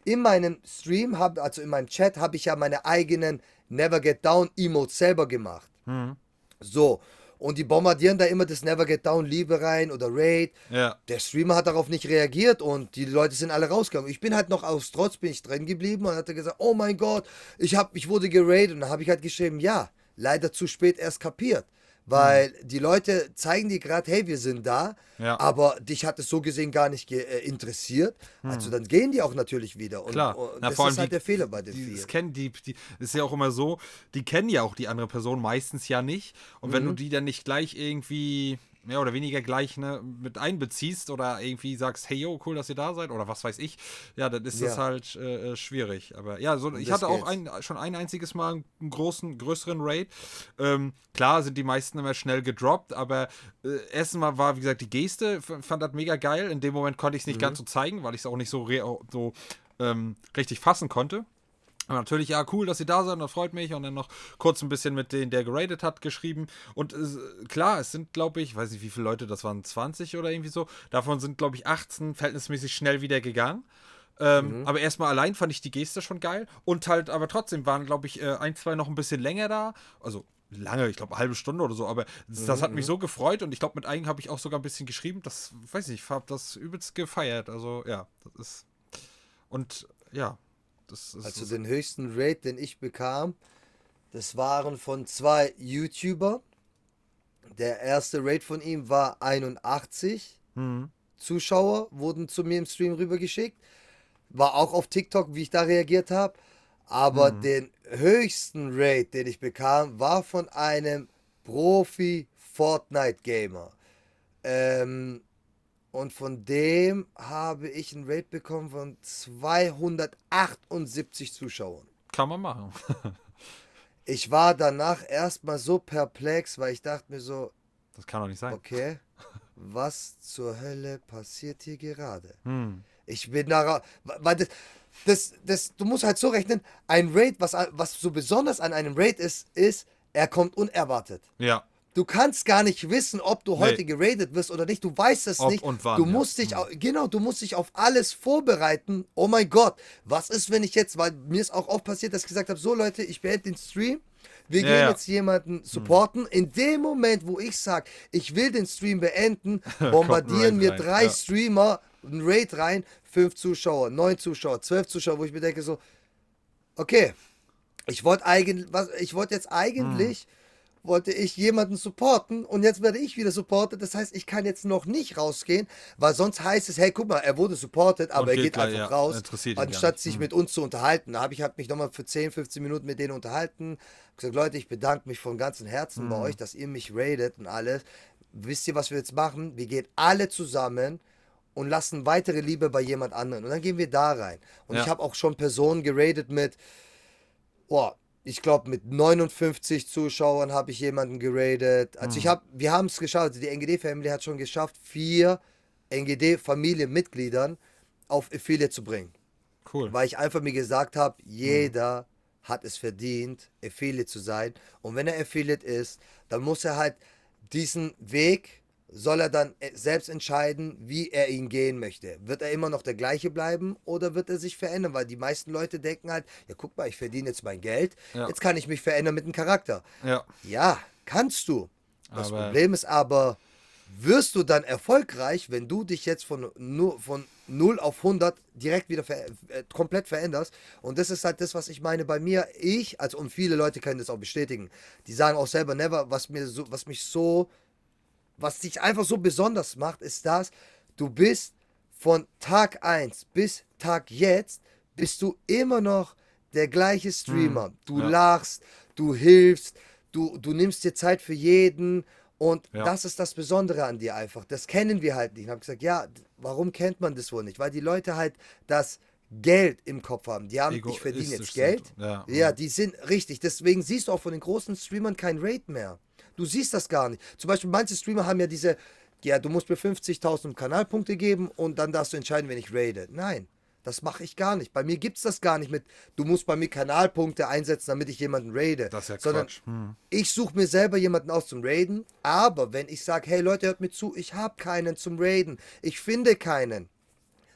in meinem Stream, hab, also in meinem Chat, habe ich ja meine eigenen Never Get Down Emotes selber gemacht. Hm. So. Und die bombardieren da immer das Never Get Down Liebe rein oder Raid. Ja. Der Streamer hat darauf nicht reagiert und die Leute sind alle rausgegangen. Ich bin halt noch aus Trotz bin ich drin geblieben und hatte gesagt, oh mein Gott, ich, hab, ich wurde geradet. Und dann habe ich halt geschrieben, ja, leider zu spät erst kapiert. Weil mhm. die Leute zeigen dir gerade, hey, wir sind da, ja. aber dich hat es so gesehen gar nicht äh, interessiert. Mhm. Also dann gehen die auch natürlich wieder. Und, Klar. Und Na, das ist halt die, der Fehler bei den die, vielen. Das kennen die, die, ist ja auch immer so, die kennen ja auch die andere Person meistens ja nicht. Und wenn du mhm. die dann nicht gleich irgendwie mehr oder weniger gleich ne, mit einbeziehst oder irgendwie sagst, hey yo, cool, dass ihr da seid oder was weiß ich, ja, dann ist ja. das halt äh, äh schwierig. Aber ja, so, ich hatte auch ein, schon ein einziges Mal einen großen, größeren Raid. Ähm, klar sind die meisten immer schnell gedroppt, aber äh, erstens mal war, wie gesagt, die Geste, fand das mega geil. In dem Moment konnte ich es nicht mhm. ganz so zeigen, weil ich es auch nicht so, so ähm, richtig fassen konnte. Aber natürlich, ja, cool, dass sie da sind, das freut mich. Und dann noch kurz ein bisschen mit denen, der geradet hat, geschrieben. Und äh, klar, es sind, glaube ich, weiß nicht, wie viele Leute das waren, 20 oder irgendwie so. Davon sind, glaube ich, 18 verhältnismäßig schnell wieder gegangen. Ähm, mhm. Aber erstmal allein fand ich die Geste schon geil. Und halt, aber trotzdem waren, glaube ich, äh, ein, zwei noch ein bisschen länger da. Also lange, ich glaube eine halbe Stunde oder so, aber das, das hat mich so gefreut und ich glaube, mit einigen habe ich auch sogar ein bisschen geschrieben. Das, weiß ich, ich habe das übelst gefeiert. Also ja, das ist. Und ja. Also den höchsten Rate, den ich bekam, das waren von zwei YouTuber. Der erste Rate von ihm war 81. Mhm. Zuschauer wurden zu mir im Stream rübergeschickt. War auch auf TikTok, wie ich da reagiert habe. Aber Mhm. den höchsten Rate, den ich bekam, war von einem Profi-Fortnite-Gamer. Ähm, und von dem habe ich einen Rate bekommen von 278 Zuschauern. Kann man machen. Ich war danach erstmal so perplex, weil ich dachte mir so, Das kann doch nicht sein. okay, was zur Hölle passiert hier gerade? Hm. Ich bin da, weil das, das, das, du musst halt so rechnen, ein Raid, was, was so besonders an einem Raid ist, ist, er kommt unerwartet. Ja. Du kannst gar nicht wissen, ob du Nee. heute geradet wirst oder nicht. Du weißt es Ob nicht. und wann, du ja. musst dich, Mhm. au- genau, du musst dich auf alles vorbereiten. Oh mein Gott, was ist, wenn ich jetzt, weil mir ist auch oft passiert, dass ich gesagt habe, so Leute, ich beende den Stream. Wir Ja, gehen ja. jetzt jemanden supporten. In dem Moment, wo ich sage, ich will den Stream beenden, bombardieren mir rein, drei ja. Streamer ein Raid rein, fünf Zuschauer, neun Zuschauer, zwölf Zuschauer, wo ich mir denke so, okay, ich wollte eigentlich, ich wollte jetzt eigentlich, wollte ich jemanden supporten und jetzt werde ich wieder supportet. Das heißt, ich kann jetzt noch nicht rausgehen, weil sonst heißt es, hey, guck mal, er wurde supportet, aber Und er geht einfach ja, raus, anstatt sich Hm. mit uns zu unterhalten. Da habe ich hab mich nochmal für 10, 15 Minuten mit denen unterhalten. Hab gesagt, Leute, ich bedanke mich von ganzem Herzen Hm. bei euch, dass ihr mich raidet und alles. Wisst ihr, was wir jetzt machen? Wir gehen alle zusammen und lassen weitere Liebe bei jemand anderen. Und dann gehen wir da rein. Und Ja. ich habe auch schon Personen geradet mit, oh, ich glaube mit 59 Zuschauern habe ich jemanden geradet. Also Mhm. ich habe, wir haben es geschafft. Also die NGD-Family hat schon geschafft, vier NGD-Familienmitgliedern auf Affiliate zu bringen. Cool. Weil ich einfach mir gesagt habe, Mhm. jeder hat es verdient, Affiliate zu sein. Und wenn er Affiliate ist, dann muss er halt diesen Weg, soll er dann äh, selbst entscheiden, wie er ihn gehen möchte. Wird er immer noch der gleiche bleiben oder wird er sich verändern? Weil die meisten Leute denken halt, ja guck mal, ich verdiene jetzt mein Geld, Ja. jetzt kann ich mich verändern mit dem Charakter. Ja. Ja, kannst du. Das Aber- Problem ist aber, wirst du dann erfolgreich, wenn du dich jetzt von, nu- von 0 auf 100 direkt wieder ver äh, komplett veränderst? Und das ist halt das, was ich meine bei mir. Ich, also und viele Leute können das auch bestätigen, die sagen auch selber never, was mir so, was mich so, was dich einfach so besonders macht, ist das, du bist von Tag 1 bis Tag jetzt, bist du immer noch der gleiche Streamer. du ja. lachst, du hilfst, du, du nimmst dir Zeit für jeden und Ja. das ist das Besondere an dir einfach. Das kennen wir halt nicht. Ich habe gesagt, ja, warum kennt man das wohl nicht? Weil die Leute halt das Geld im Kopf haben. Die haben, ich verdiene jetzt Geld. Ja. Ja, die sind richtig. Deswegen siehst du auch von den großen Streamern kein Rate mehr. Du siehst das gar nicht. Zum Beispiel manche Streamer haben ja diese, ja, du musst mir 50.000 Kanalpunkte geben und dann darfst du entscheiden, wenn ich raide. Nein, das mache ich gar nicht. Bei mir gibt es das gar nicht mit, du musst bei mir Kanalpunkte einsetzen, damit ich jemanden raide. Das ist ja Sondern Quatsch. Hm. ich suche mir selber jemanden aus zum Raiden, aber wenn ich sage, hey Leute, hört mir zu, ich habe keinen zum Raiden, ich finde keinen,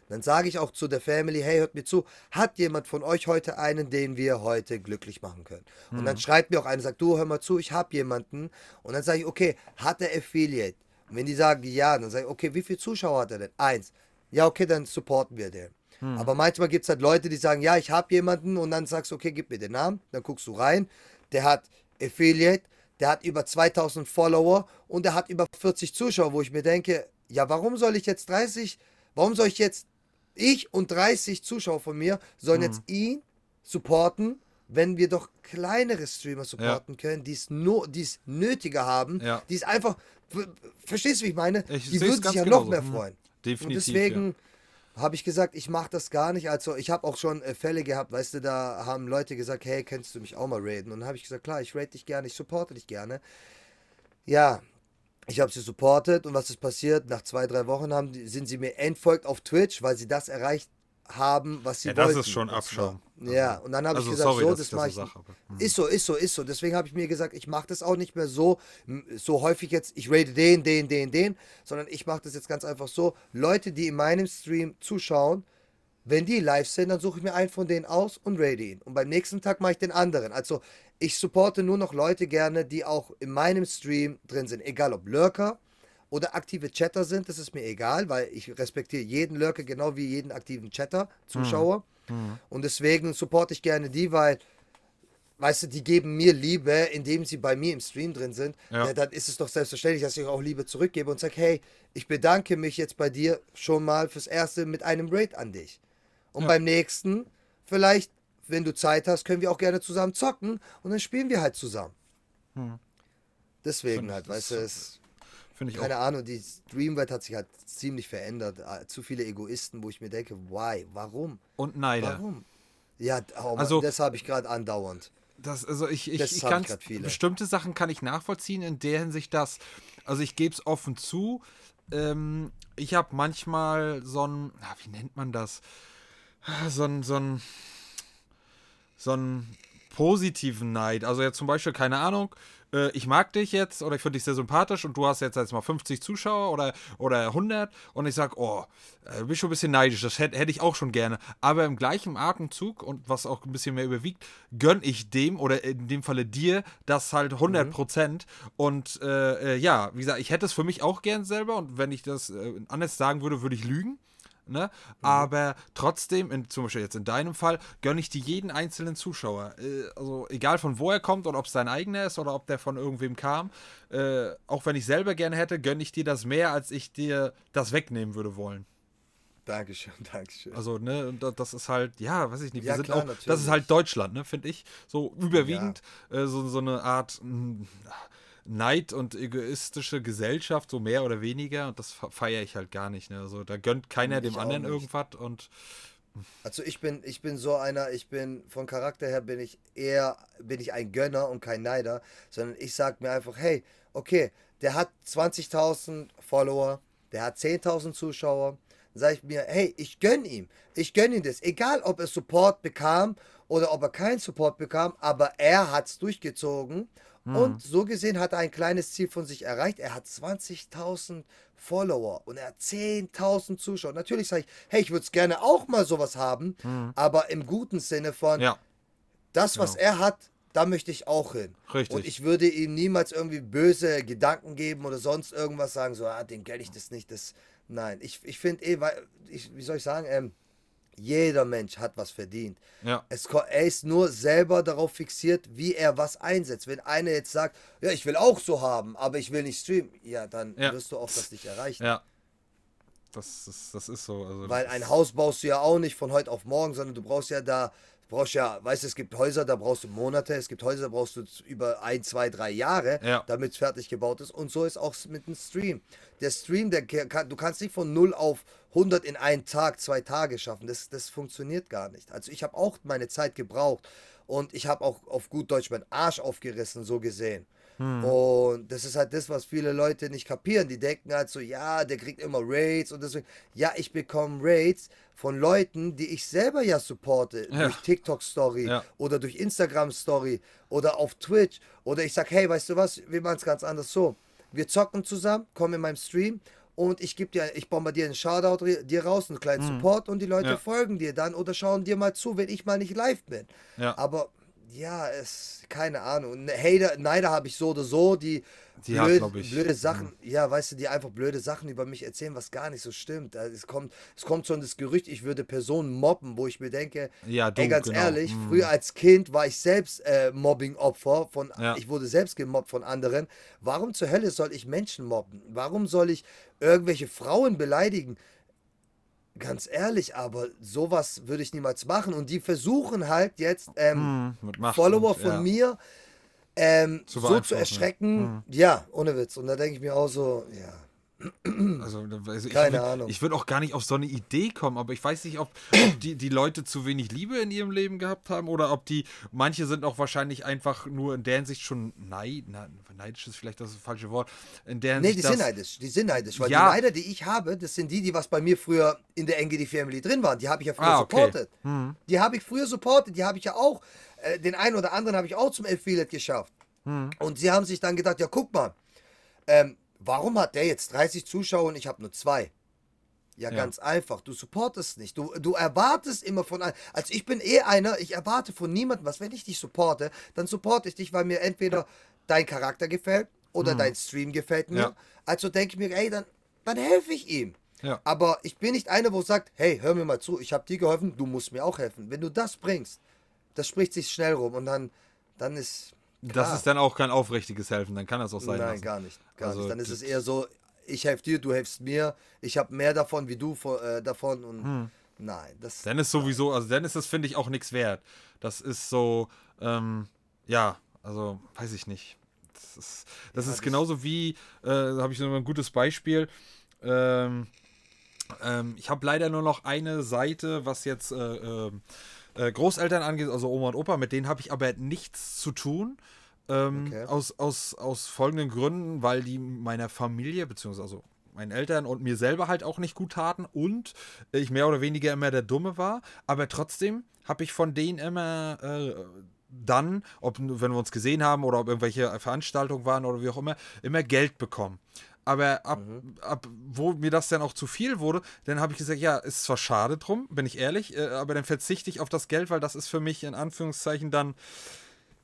dann sage ich auch zu der Family, hey, hört mir zu, hat jemand von euch heute einen, den wir heute glücklich machen können? Und dann schreibt mir auch einer, sagt, du, hör mal zu, ich habe jemanden. Und dann sage ich, okay, hat er Affiliate? Und wenn die sagen, ja, dann sage ich, okay, wie viele Zuschauer hat er denn? Eins. Ja, okay, dann supporten wir den. Aber manchmal gibt es halt Leute, die sagen, ja, ich habe jemanden und dann sagst du, okay, gib mir den Namen, dann guckst du rein, der hat Affiliate, der hat über 2000 Follower und der hat über 40 Zuschauer, wo ich mir denke, ja, warum soll ich jetzt 30, warum soll ich jetzt, ich und 30 Zuschauer von mir sollen jetzt ihn supporten, wenn wir doch kleinere Streamer supporten können, die es no, die es nötiger haben, Ja. die es einfach, verstehst du, wie ich meine? Ich die würden sich ja noch genauso. mehr Hm. freuen. Definitiv, Und deswegen habe ich gesagt, ich mache das gar nicht. Also ich habe auch schon äh, Fälle gehabt, weißt du, da haben Leute gesagt, hey, kennst du mich auch mal raiden? Und dann habe ich gesagt, klar, ich rate dich gerne, ich supporte dich gerne. Ja, ich habe sie supportet und was ist passiert? Nach zwei, drei Wochen haben die, sind sie mir entfolgt auf Twitch, weil sie das erreicht haben, was sie Ja, das wollten. ist schon Abschaum. Ja, und dann habe Also ich gesagt, sorry, so, das das mache so ich. sag, aber, hm. Ist so, ist so, ist so. Deswegen habe ich mir gesagt, ich mache das auch nicht mehr so, so häufig jetzt, ich rate den, den, den, den, sondern ich mache das jetzt ganz einfach so. Leute, die in meinem Stream zuschauen, Wenn die live sind, dann suche ich mir einen von denen aus und rate ihn. Und beim nächsten Tag mache ich den anderen. Also ich supporte nur noch Leute gerne, die auch in meinem Stream drin sind. Egal ob Lurker oder aktive Chatter sind, das ist mir egal, weil ich respektiere jeden Lurker genau wie jeden aktiven Chatter, Zuschauer. Und deswegen supporte ich gerne die, weil weißt du, die geben mir Liebe, indem sie bei mir im Stream drin sind, Ja. ja. dann ist es doch selbstverständlich, dass ich auch Liebe zurückgebe und sage, hey, ich bedanke mich jetzt bei dir schon mal fürs Erste mit einem Raid an dich. Und beim nächsten, vielleicht, wenn du Zeit hast, können wir auch gerne zusammen zocken und dann spielen wir halt zusammen. Deswegen Finde ich, halt, weißt du, es, Finde ich keine auch. Ahnung, die Streamwelt hat sich halt ziemlich verändert. Äh, Zu viele Egoisten, wo ich mir denke, why, warum? Und Neider. Warum? Ja, oh Mann, Also- das habe ich gerade andauernd. Das, also ich, ich, Das ich kann bestimmte Sachen kann ich nachvollziehen in der Hinsicht, dass, also ich gebe es offen zu, ähm, ich habe manchmal so ein, na, wie nennt man das? So ein, so ein, so einen positiven Neid. Also jetzt zum Beispiel, keine Ahnung, äh, ich mag dich jetzt oder ich finde dich sehr sympathisch und du hast jetzt jetzt mal 50 Zuschauer oder, oder 100 und ich sag, oh, äh, bin schon ein bisschen neidisch, das hätte hätte ich auch schon gerne. Aber im gleichen Atemzug und was auch ein bisschen mehr überwiegt, gönn ich dem oder in dem Falle dir das halt 100 Prozent. Und äh, äh, ja, wie gesagt, ich hätte es für mich auch gern selber und wenn ich das äh, anders sagen würde, würde ich lügen. Ne? Aber trotzdem, in, zum Beispiel jetzt in deinem Fall, gönne ich dir jeden einzelnen Zuschauer. Äh, also egal von wo er kommt oder ob es dein eigener ist oder ob der von irgendwem kam. Äh, auch wenn ich selber gerne hätte, gönne ich dir das mehr, als ich dir das wegnehmen würde wollen. Dankeschön, Dankeschön. Also, ne, und da- das ist halt, ja, weiß ich nicht, wir Ja, sind klar, auch, das natürlich. ist halt Deutschland, ne, finde ich. So überwiegend äh, so, so eine Art mh, Neid und egoistische Gesellschaft, so mehr oder weniger, und das feiere ich halt gar nicht, ne. Also da gönnt keiner Ich dem anderen nicht. irgendwas und Also ich bin, ich bin so einer, ich bin von Charakter her bin ich eher, bin ich ein Gönner und kein Neider, sondern ich sag mir einfach, hey, okay, der hat 20.000 Follower, der hat 10.000 Zuschauer, dann sage ich mir, hey, ich gönn ihm, ich gönn ihm das, egal ob er Support bekam oder ob er keinen Support bekam, aber er hat's durchgezogen und so gesehen hat er ein kleines Ziel von sich erreicht. Er hat 20.000 Follower und er hat 10.000 Zuschauer. Natürlich sage ich, hey, ich würde es gerne auch mal sowas haben, aber im guten Sinne von, ja, das, was er hat, da möchte ich auch hin. Richtig. Und ich würde ihm niemals irgendwie böse Gedanken geben oder sonst irgendwas sagen, so, ah, den kenne ich das nicht. Das, nein, ich, ich finde eh, weil, ich, wie soll ich sagen, ähm, jeder Mensch hat was verdient. ja. Es, er ist nur selber darauf fixiert, wie er was einsetzt. Wenn einer jetzt sagt, ja, ich will auch so haben, aber ich will nicht streamen, ja, dann Ja. wirst du auch das nicht erreichen. Ja. Das ist, das ist so. Also Weil ein Haus baust du ja auch nicht von heute auf morgen, sondern du brauchst ja da, du brauchst ja, weißt du, es gibt Häuser, da brauchst du Monate, es gibt Häuser, da brauchst du über ein, zwei, drei Jahre, Ja. damit es fertig gebaut ist. Und so ist auch mit dem Stream. Der Stream, der kann, du kannst nicht von 0 auf 100 in einen Tag, zwei Tage schaffen. Das, das funktioniert gar nicht. Also ich habe auch meine Zeit gebraucht und ich habe auch auf gut Deutsch meinen Arsch aufgerissen, so gesehen. Und das ist halt das, was viele Leute nicht kapieren. Die denken halt so, ja, der kriegt immer Raids und deswegen, ja, ich bekomme Raids von Leuten, die ich selber ja supporte, Ja. durch TikTok Story Ja. oder durch Instagram Story oder auf Twitch. Oder ich sag, hey, weißt du was, wir machen es ganz anders so. Wir zocken zusammen, kommen in meinem Stream und ich gebe dir, ich bombardiere einen Shoutout dir raus, einen kleinen Support und die Leute Mhm. Ja. folgen dir dann oder schauen dir mal zu, wenn ich mal nicht live bin. Ja. Aber ja, es, keine Ahnung. Ne- Hater, Neider habe ich so oder so, die, Die hat, blöd, glaub ich, blöde Sachen, ja, weißt du, die einfach blöde Sachen über mich erzählen, was gar nicht so stimmt. Also Es kommt, es kommt schon das Gerücht, ich würde Personen mobben, wo ich mir denke, Ja, du, ey, ganz genau. ehrlich, Mhm. früher als Kind war ich selbst äh, Mobbing-Opfer von, Ja. ich wurde selbst gemobbt von anderen. Warum zur Hölle soll ich Menschen mobben? Warum soll ich irgendwelche Frauen beleidigen? Ganz ehrlich, aber sowas würde ich niemals machen. Und die versuchen halt jetzt ähm, Macht Follower und- von ja. mir ähm, Zu so zu erschrecken. Ja, ohne Witz. Und da denke ich mir auch so, ja. Also, also ich Keine würd, Ahnung. Ich würde auch gar nicht auf so eine Idee kommen, aber ich weiß nicht, ob, ob die, die Leute zu wenig Liebe in ihrem Leben gehabt haben oder ob die, manche sind auch wahrscheinlich einfach nur in der Hinsicht schon neid, na, neidisch ist vielleicht das falsche Wort, in der Nee, Hinsicht, die sind neidisch. Die sind neidisch. Weil Ja. die Neider, die ich habe, das sind die, die was bei mir früher in der NGD Family drin waren. Die habe ich ja früher Ah, okay. supportet. Die habe ich früher supportet. Die habe ich ja auch, äh, den einen oder anderen habe ich auch zum Affiliate geschafft. Und sie haben sich dann gedacht, ja, guck mal, ähm, warum hat der jetzt 30 Zuschauer und ich habe nur zwei? Ja, Ja. ganz einfach. Du supportest nicht. Du, du erwartest immer von einem. Also ich bin eh einer, ich erwarte von niemandem was. Wenn ich dich supporte, dann supporte ich dich, weil mir entweder dein Charakter gefällt oder dein Stream gefällt mir. Mhm. Ja. Also denke ich mir, ey, dann, dann helfe ich ihm. Ja. Aber ich bin nicht einer, wo sagt, hey, hör mir mal zu, ich habe dir geholfen, du musst mir auch helfen. Wenn du das bringst, das spricht sich schnell rum und dann, dann ist. Das ist dann auch kein aufrichtiges Helfen, dann kann das auch sein Nein, lassen. gar nicht. Gar Also, nicht. Dann ist es eher so, ich helfe dir, du hilfst mir, ich habe mehr davon wie du äh, davon und Hm. nein, das Dann ist sowieso, also dann ist das, finde ich, auch nichts wert. Das ist so, ähm, ja, also weiß ich nicht. Das ist, das ist genauso wie, äh, da habe ich noch ein gutes Beispiel. Ähm, ähm, ich habe leider nur noch eine Seite, was jetzt äh, ähm, äh, Großeltern angeht, also Oma und Opa, mit denen habe ich aber nichts zu tun. Ähm, Okay. aus, aus, aus folgenden Gründen, weil die meiner Familie, beziehungsweise also meinen Eltern und mir selber halt auch nicht gut taten und ich mehr oder weniger immer der Dumme war. Aber trotzdem habe ich von denen immer äh, dann, ob wenn wir uns gesehen haben oder ob irgendwelche Veranstaltungen waren oder wie auch immer, immer Geld bekommen. Aber ab, ab wo mir das dann auch zu viel wurde, dann habe ich gesagt, ja, ist zwar schade drum, bin ich ehrlich, äh, aber dann verzichte ich auf das Geld, weil das ist für mich in Anführungszeichen dann,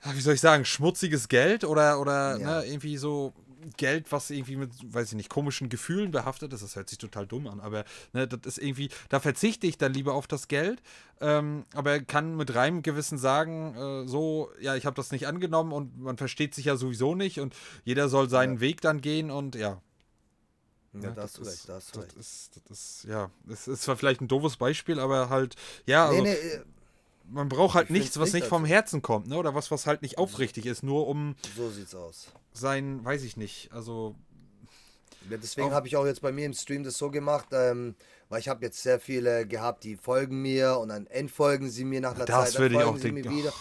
ja, wie soll ich sagen, schmutziges Geld oder, oder Ja. ne, irgendwie so Geld, was irgendwie mit, weiß ich nicht, komischen Gefühlen behaftet ist. Das hört sich total dumm an, aber ne, das ist irgendwie, da verzichte ich dann lieber auf das Geld, ähm, aber kann mit reinem Gewissen sagen, äh, so, ja, ich habe das nicht angenommen und man versteht sich ja sowieso nicht und jeder soll seinen Weg dann gehen und ja. Ja, Ne, da hast du ist- das recht. Ist, das ist, ja, es ist zwar vielleicht ein doofes Beispiel, aber halt, ja, also, nee, nee, äh, man braucht halt nichts, was nicht nicht vom. Herzen kommt, ne? Oder was, was halt nicht aufrichtig ist, nur um so sieht's aus. sein, weiß ich nicht, also, Ja, deswegen habe ich auch jetzt bei mir im Stream das so gemacht, ähm, weil ich habe jetzt sehr viele gehabt, die folgen mir und dann entfolgen sie mir nach einer Das Zeit, dann würde ich folgen auch sie denken. mir wieder.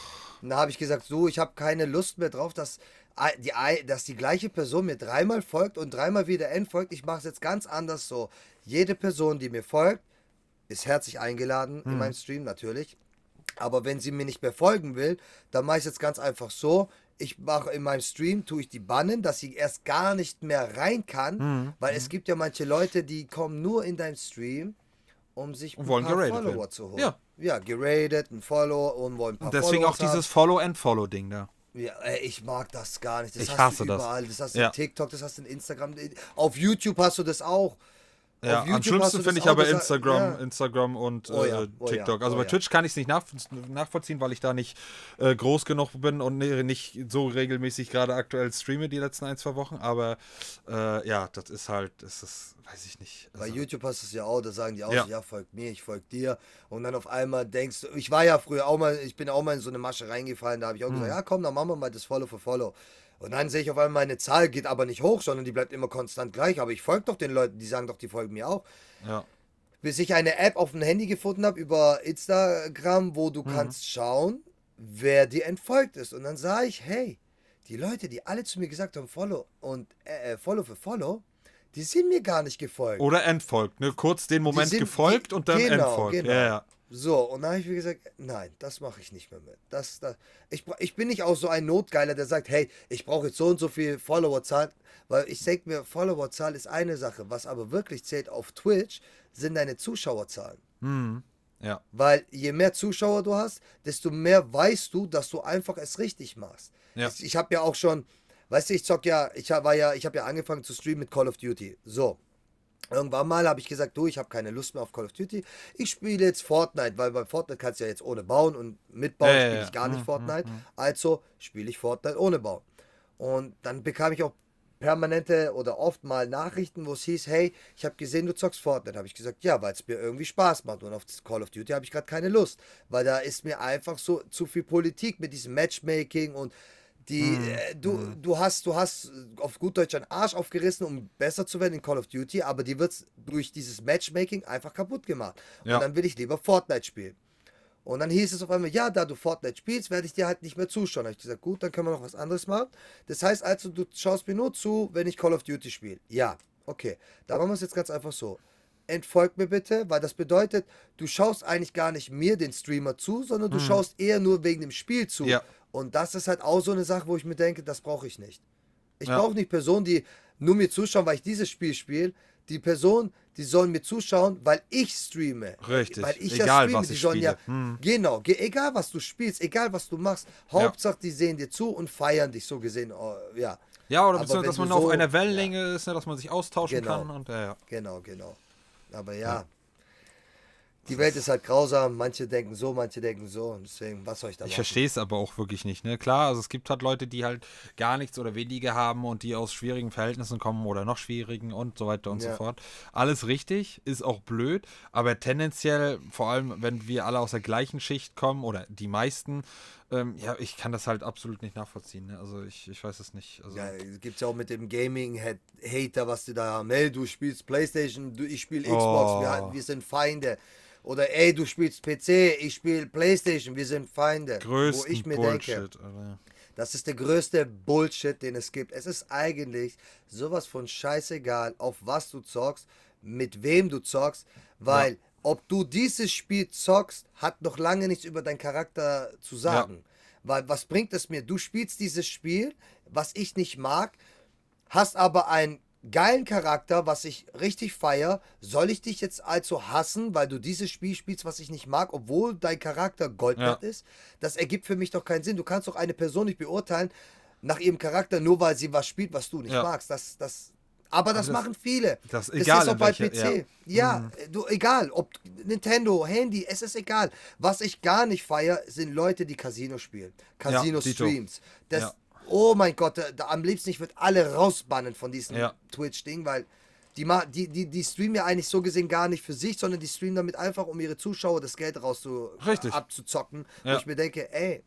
Und da habe ich gesagt, so, ich habe keine Lust mehr drauf, dass die, dass die gleiche Person mir dreimal folgt und dreimal wieder entfolgt. Ich mache es jetzt ganz anders so. Jede Person, die mir folgt, ist herzlich eingeladen Hm. in meinem Stream natürlich. Aber wenn sie mir nicht mehr folgen will, dann mache ich es jetzt ganz einfach so. Ich mache in meinem Stream, tue ich die bannen, dass sie erst gar nicht mehr rein kann. Hm. Weil es gibt ja manche Leute, die kommen nur in deinen Stream, um sich Und ein paar Follower werden. zu holen. Ja. ja, geradet, ein Follow und wollen ein paar und deswegen auch Follows dieses Follow-and-Follow-Ding da. Ja, ey, ich mag das gar nicht. Das Ich hast hasse du das. überall. Das, hast du Ja. in TikTok, das hast du in Instagram. Auf YouTube hast du das auch. Ja, am schlimmsten finde ich aber Instagram, ja. Instagram und Oh ja, äh, oh TikTok. Also oh bei. Twitch kann ich es nicht nach, nachvollziehen, weil ich da nicht äh, groß genug bin und ne- nicht so regelmäßig gerade aktuell streame die letzten ein, zwei Wochen. Aber äh, ja, das ist halt, das ist, weiß ich nicht. Bei Also, YouTube hast du es ja auch, da sagen die auch, Ja. ja. ja, folg mir, ich folg dir. Und dann auf einmal denkst du, ich war ja früher auch mal, ich bin auch mal in so eine Masche reingefallen, da habe ich auch Hm. gesagt, ja komm, dann machen wir mal das Follow für Follow. Und dann sehe ich auf einmal, meine Zahl geht aber nicht hoch, sondern die bleibt immer konstant gleich. Aber ich folge doch den Leuten, die sagen doch, die folgen mir auch. ja. Bis ich eine App auf dem Handy gefunden habe über Instagram, wo du Mhm. kannst schauen, wer dir entfolgt ist. Und dann sah ich, hey, die Leute, die alle zu mir gesagt haben, Follow und äh, äh, Follow für Follow, die sind mir gar nicht gefolgt. Oder entfolgt, ne? Kurz den Moment sind- gefolgt die- und dann genau, entfolgt. genau. Ja, ja. So, und dann habe ich mir gesagt, nein, das mache ich nicht mehr mit. Das, das, ich, ich bin nicht auch so ein Notgeiler, der sagt, hey, ich brauche jetzt so und so viel Followerzahl, weil ich denke mir, Followerzahl ist eine Sache, was aber wirklich zählt auf Twitch, sind deine Zuschauerzahlen. Ja. Weil je mehr Zuschauer du hast, desto mehr weißt du, dass du einfach es richtig machst. Ja. Ich, ich habe ja auch schon, weißt du, ich zock ja, ich war ja, ich habe ja angefangen zu streamen mit Call of Duty. So. Irgendwann mal habe ich gesagt, du, ich habe keine Lust mehr auf Call of Duty. Ich spiele jetzt Fortnite, weil bei Fortnite kannst du ja jetzt ohne bauen und mit bauen Ja, ja, spiele ja. ich gar nicht Mhm, Fortnite. Also spiele ich Fortnite ohne bauen. Und dann bekam ich auch permanente oder oft mal Nachrichten, wo es hieß, hey, ich habe gesehen, du zockst Fortnite. Habe ich gesagt, ja, weil es mir irgendwie Spaß macht. Und auf Call of Duty habe ich gerade keine Lust, weil da ist mir einfach so zu viel Politik mit diesem Matchmaking und die, äh, du, du hast, du hast äh, auf gut Deutsch einen Arsch aufgerissen, um besser zu werden in Call of Duty, aber die wird durch dieses Matchmaking einfach kaputt gemacht. Ja. Und dann will ich lieber Fortnite spielen. Und dann hieß es auf einmal, ja, da du Fortnite spielst, werde ich dir halt nicht mehr zuschauen. Da habe ich gesagt, gut, dann können wir noch was anderes machen. Das heißt also, du schaust mir nur zu, wenn ich Call of Duty spiele. Ja, okay. Da machen wir es jetzt ganz einfach so. Entfolgt mir bitte, weil das bedeutet, du schaust eigentlich gar nicht mir, den Streamer, zu, sondern du schaust eher nur wegen dem Spiel zu. Mhm. Ja. Und das ist halt auch so eine Sache, wo ich mir denke, das brauche ich nicht. Ich Ja. brauche nicht Personen, die nur mir zuschauen, weil ich dieses Spiel spiele. die Person, die sollen mir zuschauen, weil ich streame. Richtig. Weil ich Egal, ja streame. was die ich sollen spiele. ja, Hm. genau, ge egal was du spielst, egal was du machst, Hauptsache die sehen dir zu und feiern dich so gesehen, oh, ja. Ja, oder beziehungsweise, dass man du auf so- einer Wellenlänge ist, ne, dass man sich austauschen Genau. kann. Und, ja, ja. Genau, genau. Aber ja, die Welt ist halt grausam. Manche denken so, manche denken so. Und deswegen, was soll ich da Ich verstehe es aber auch wirklich nicht. Ne? Klar, also es gibt halt Leute, die halt gar nichts oder weniger haben und die aus schwierigen Verhältnissen kommen oder noch schwierigen und so weiter und Ja. so fort. Alles richtig, ist auch blöd, aber tendenziell, vor allem wenn wir alle aus der gleichen Schicht kommen oder die meisten, ähm, ja, ich kann das halt absolut nicht nachvollziehen. Ne? Also ich, ich weiß es nicht. Also, Ja, es gibt ja auch mit dem Gaming-Hater, was die da haben. Hey, du spielst Playstation, du, ich spiele Xbox, Oh. wir, wir sind Feinde. Oder ey, du spielst PC, ich spiele Playstation, wir sind Feinde. größten Wo ich mir Bullshit. denke, Alter. das ist der größte Bullshit, den es gibt. Es ist eigentlich sowas von scheißegal, auf was du zockst, mit wem du zockst, weil ob du dieses Spiel zockst, hat noch lange nichts über deinen Charakter zu sagen. Weil was bringt es mir? Du spielst dieses Spiel, was ich nicht mag, hast aber einen geilen Charakter, was ich richtig feier. Soll ich dich jetzt also hassen, weil du dieses Spiel spielst, was ich nicht mag, obwohl dein Charakter Gold Ja. ist? Das ergibt für mich doch keinen Sinn. Du kannst doch eine Person nicht beurteilen nach ihrem Charakter, nur weil sie was spielt, was du nicht Ja. magst. Das, das, aber das, das- machen viele. das- egal ist auch bei welche- PC. Ja, du, egal, ob Nintendo, Handy, es ist egal. Was ich gar nicht feier, sind Leute, die Casino spielen. Casino-Streams. das, Ja. Oh mein Gott, da, am liebsten, ich würde alle rausbannen von diesem Ja. Twitch-Ding, weil die, die, die, die streamen ja eigentlich so gesehen gar nicht für sich, sondern die streamen damit einfach, um ihre Zuschauer das Geld Richtig. abzuzocken. Wo Ja. ich mir denke, ey,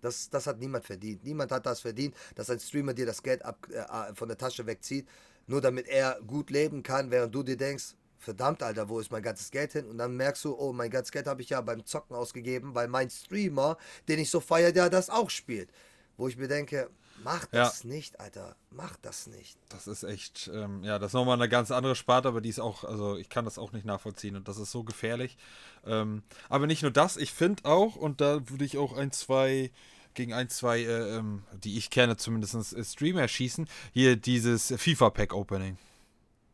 das, das hat niemand verdient. Niemand hat das verdient, dass ein Streamer dir das Geld ab, äh, von der Tasche wegzieht, nur damit er gut leben kann, während du dir denkst, verdammt, Alter, wo ist mein ganzes Geld hin? Und dann merkst du, oh, mein ganzes Geld habe ich ja beim Zocken ausgegeben, weil mein Streamer, den ich so feiere, der das auch spielt. Wo ich mir denke, mach das nicht, Alter, mach das nicht. Das ist echt, ähm, ja, das ist nochmal eine ganz andere Sparte, aber die ist auch, also ich kann das auch nicht nachvollziehen und das ist so gefährlich. Ähm, aber nicht nur das, ich finde auch, und da würde ich auch ein, zwei, gegen ein, zwei, äh, ähm, die ich kenne zumindest, äh, Streamer schießen, hier dieses FIFA-Pack-Opening.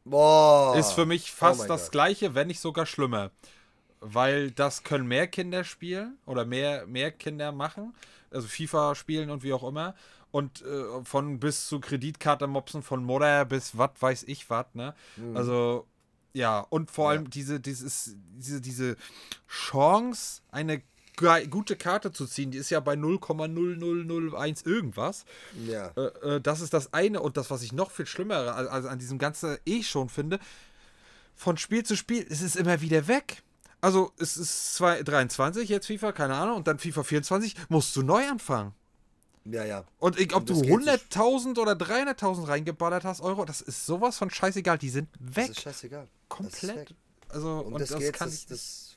Boah. Ist für mich Oh fast mein das Gott. gleiche, wenn nicht sogar schlimmer. Weil das können mehr Kinder spielen oder mehr, mehr Kinder machen. Also FIFA spielen und wie auch immer. Und äh, von bis zu Kreditkarte-Mopsen von Mutter bis was weiß ich was, ne? Also, ja, und vor allem diese, dieses, diese, diese Chance, eine gute Karte zu ziehen, die ist ja bei 0,0001 irgendwas. Ja. Äh, äh, das ist das eine und das, was ich noch viel schlimmer al- also an diesem ganzen eh schon finde, von Spiel zu Spiel ist es immer wieder weg. Also es ist 2 23 jetzt FIFA, keine Ahnung, und dann FIFA 24 musst du neu anfangen. Ja, ja. Und ich, ob Und das du geht sich- 100.000 oder 300.000 reingeballert hast, Euro, das ist sowas von scheißegal, die sind Das weg. ist scheißegal. Das ist Komplett. weg. Also, Und, und, das, das, kann das, ich das,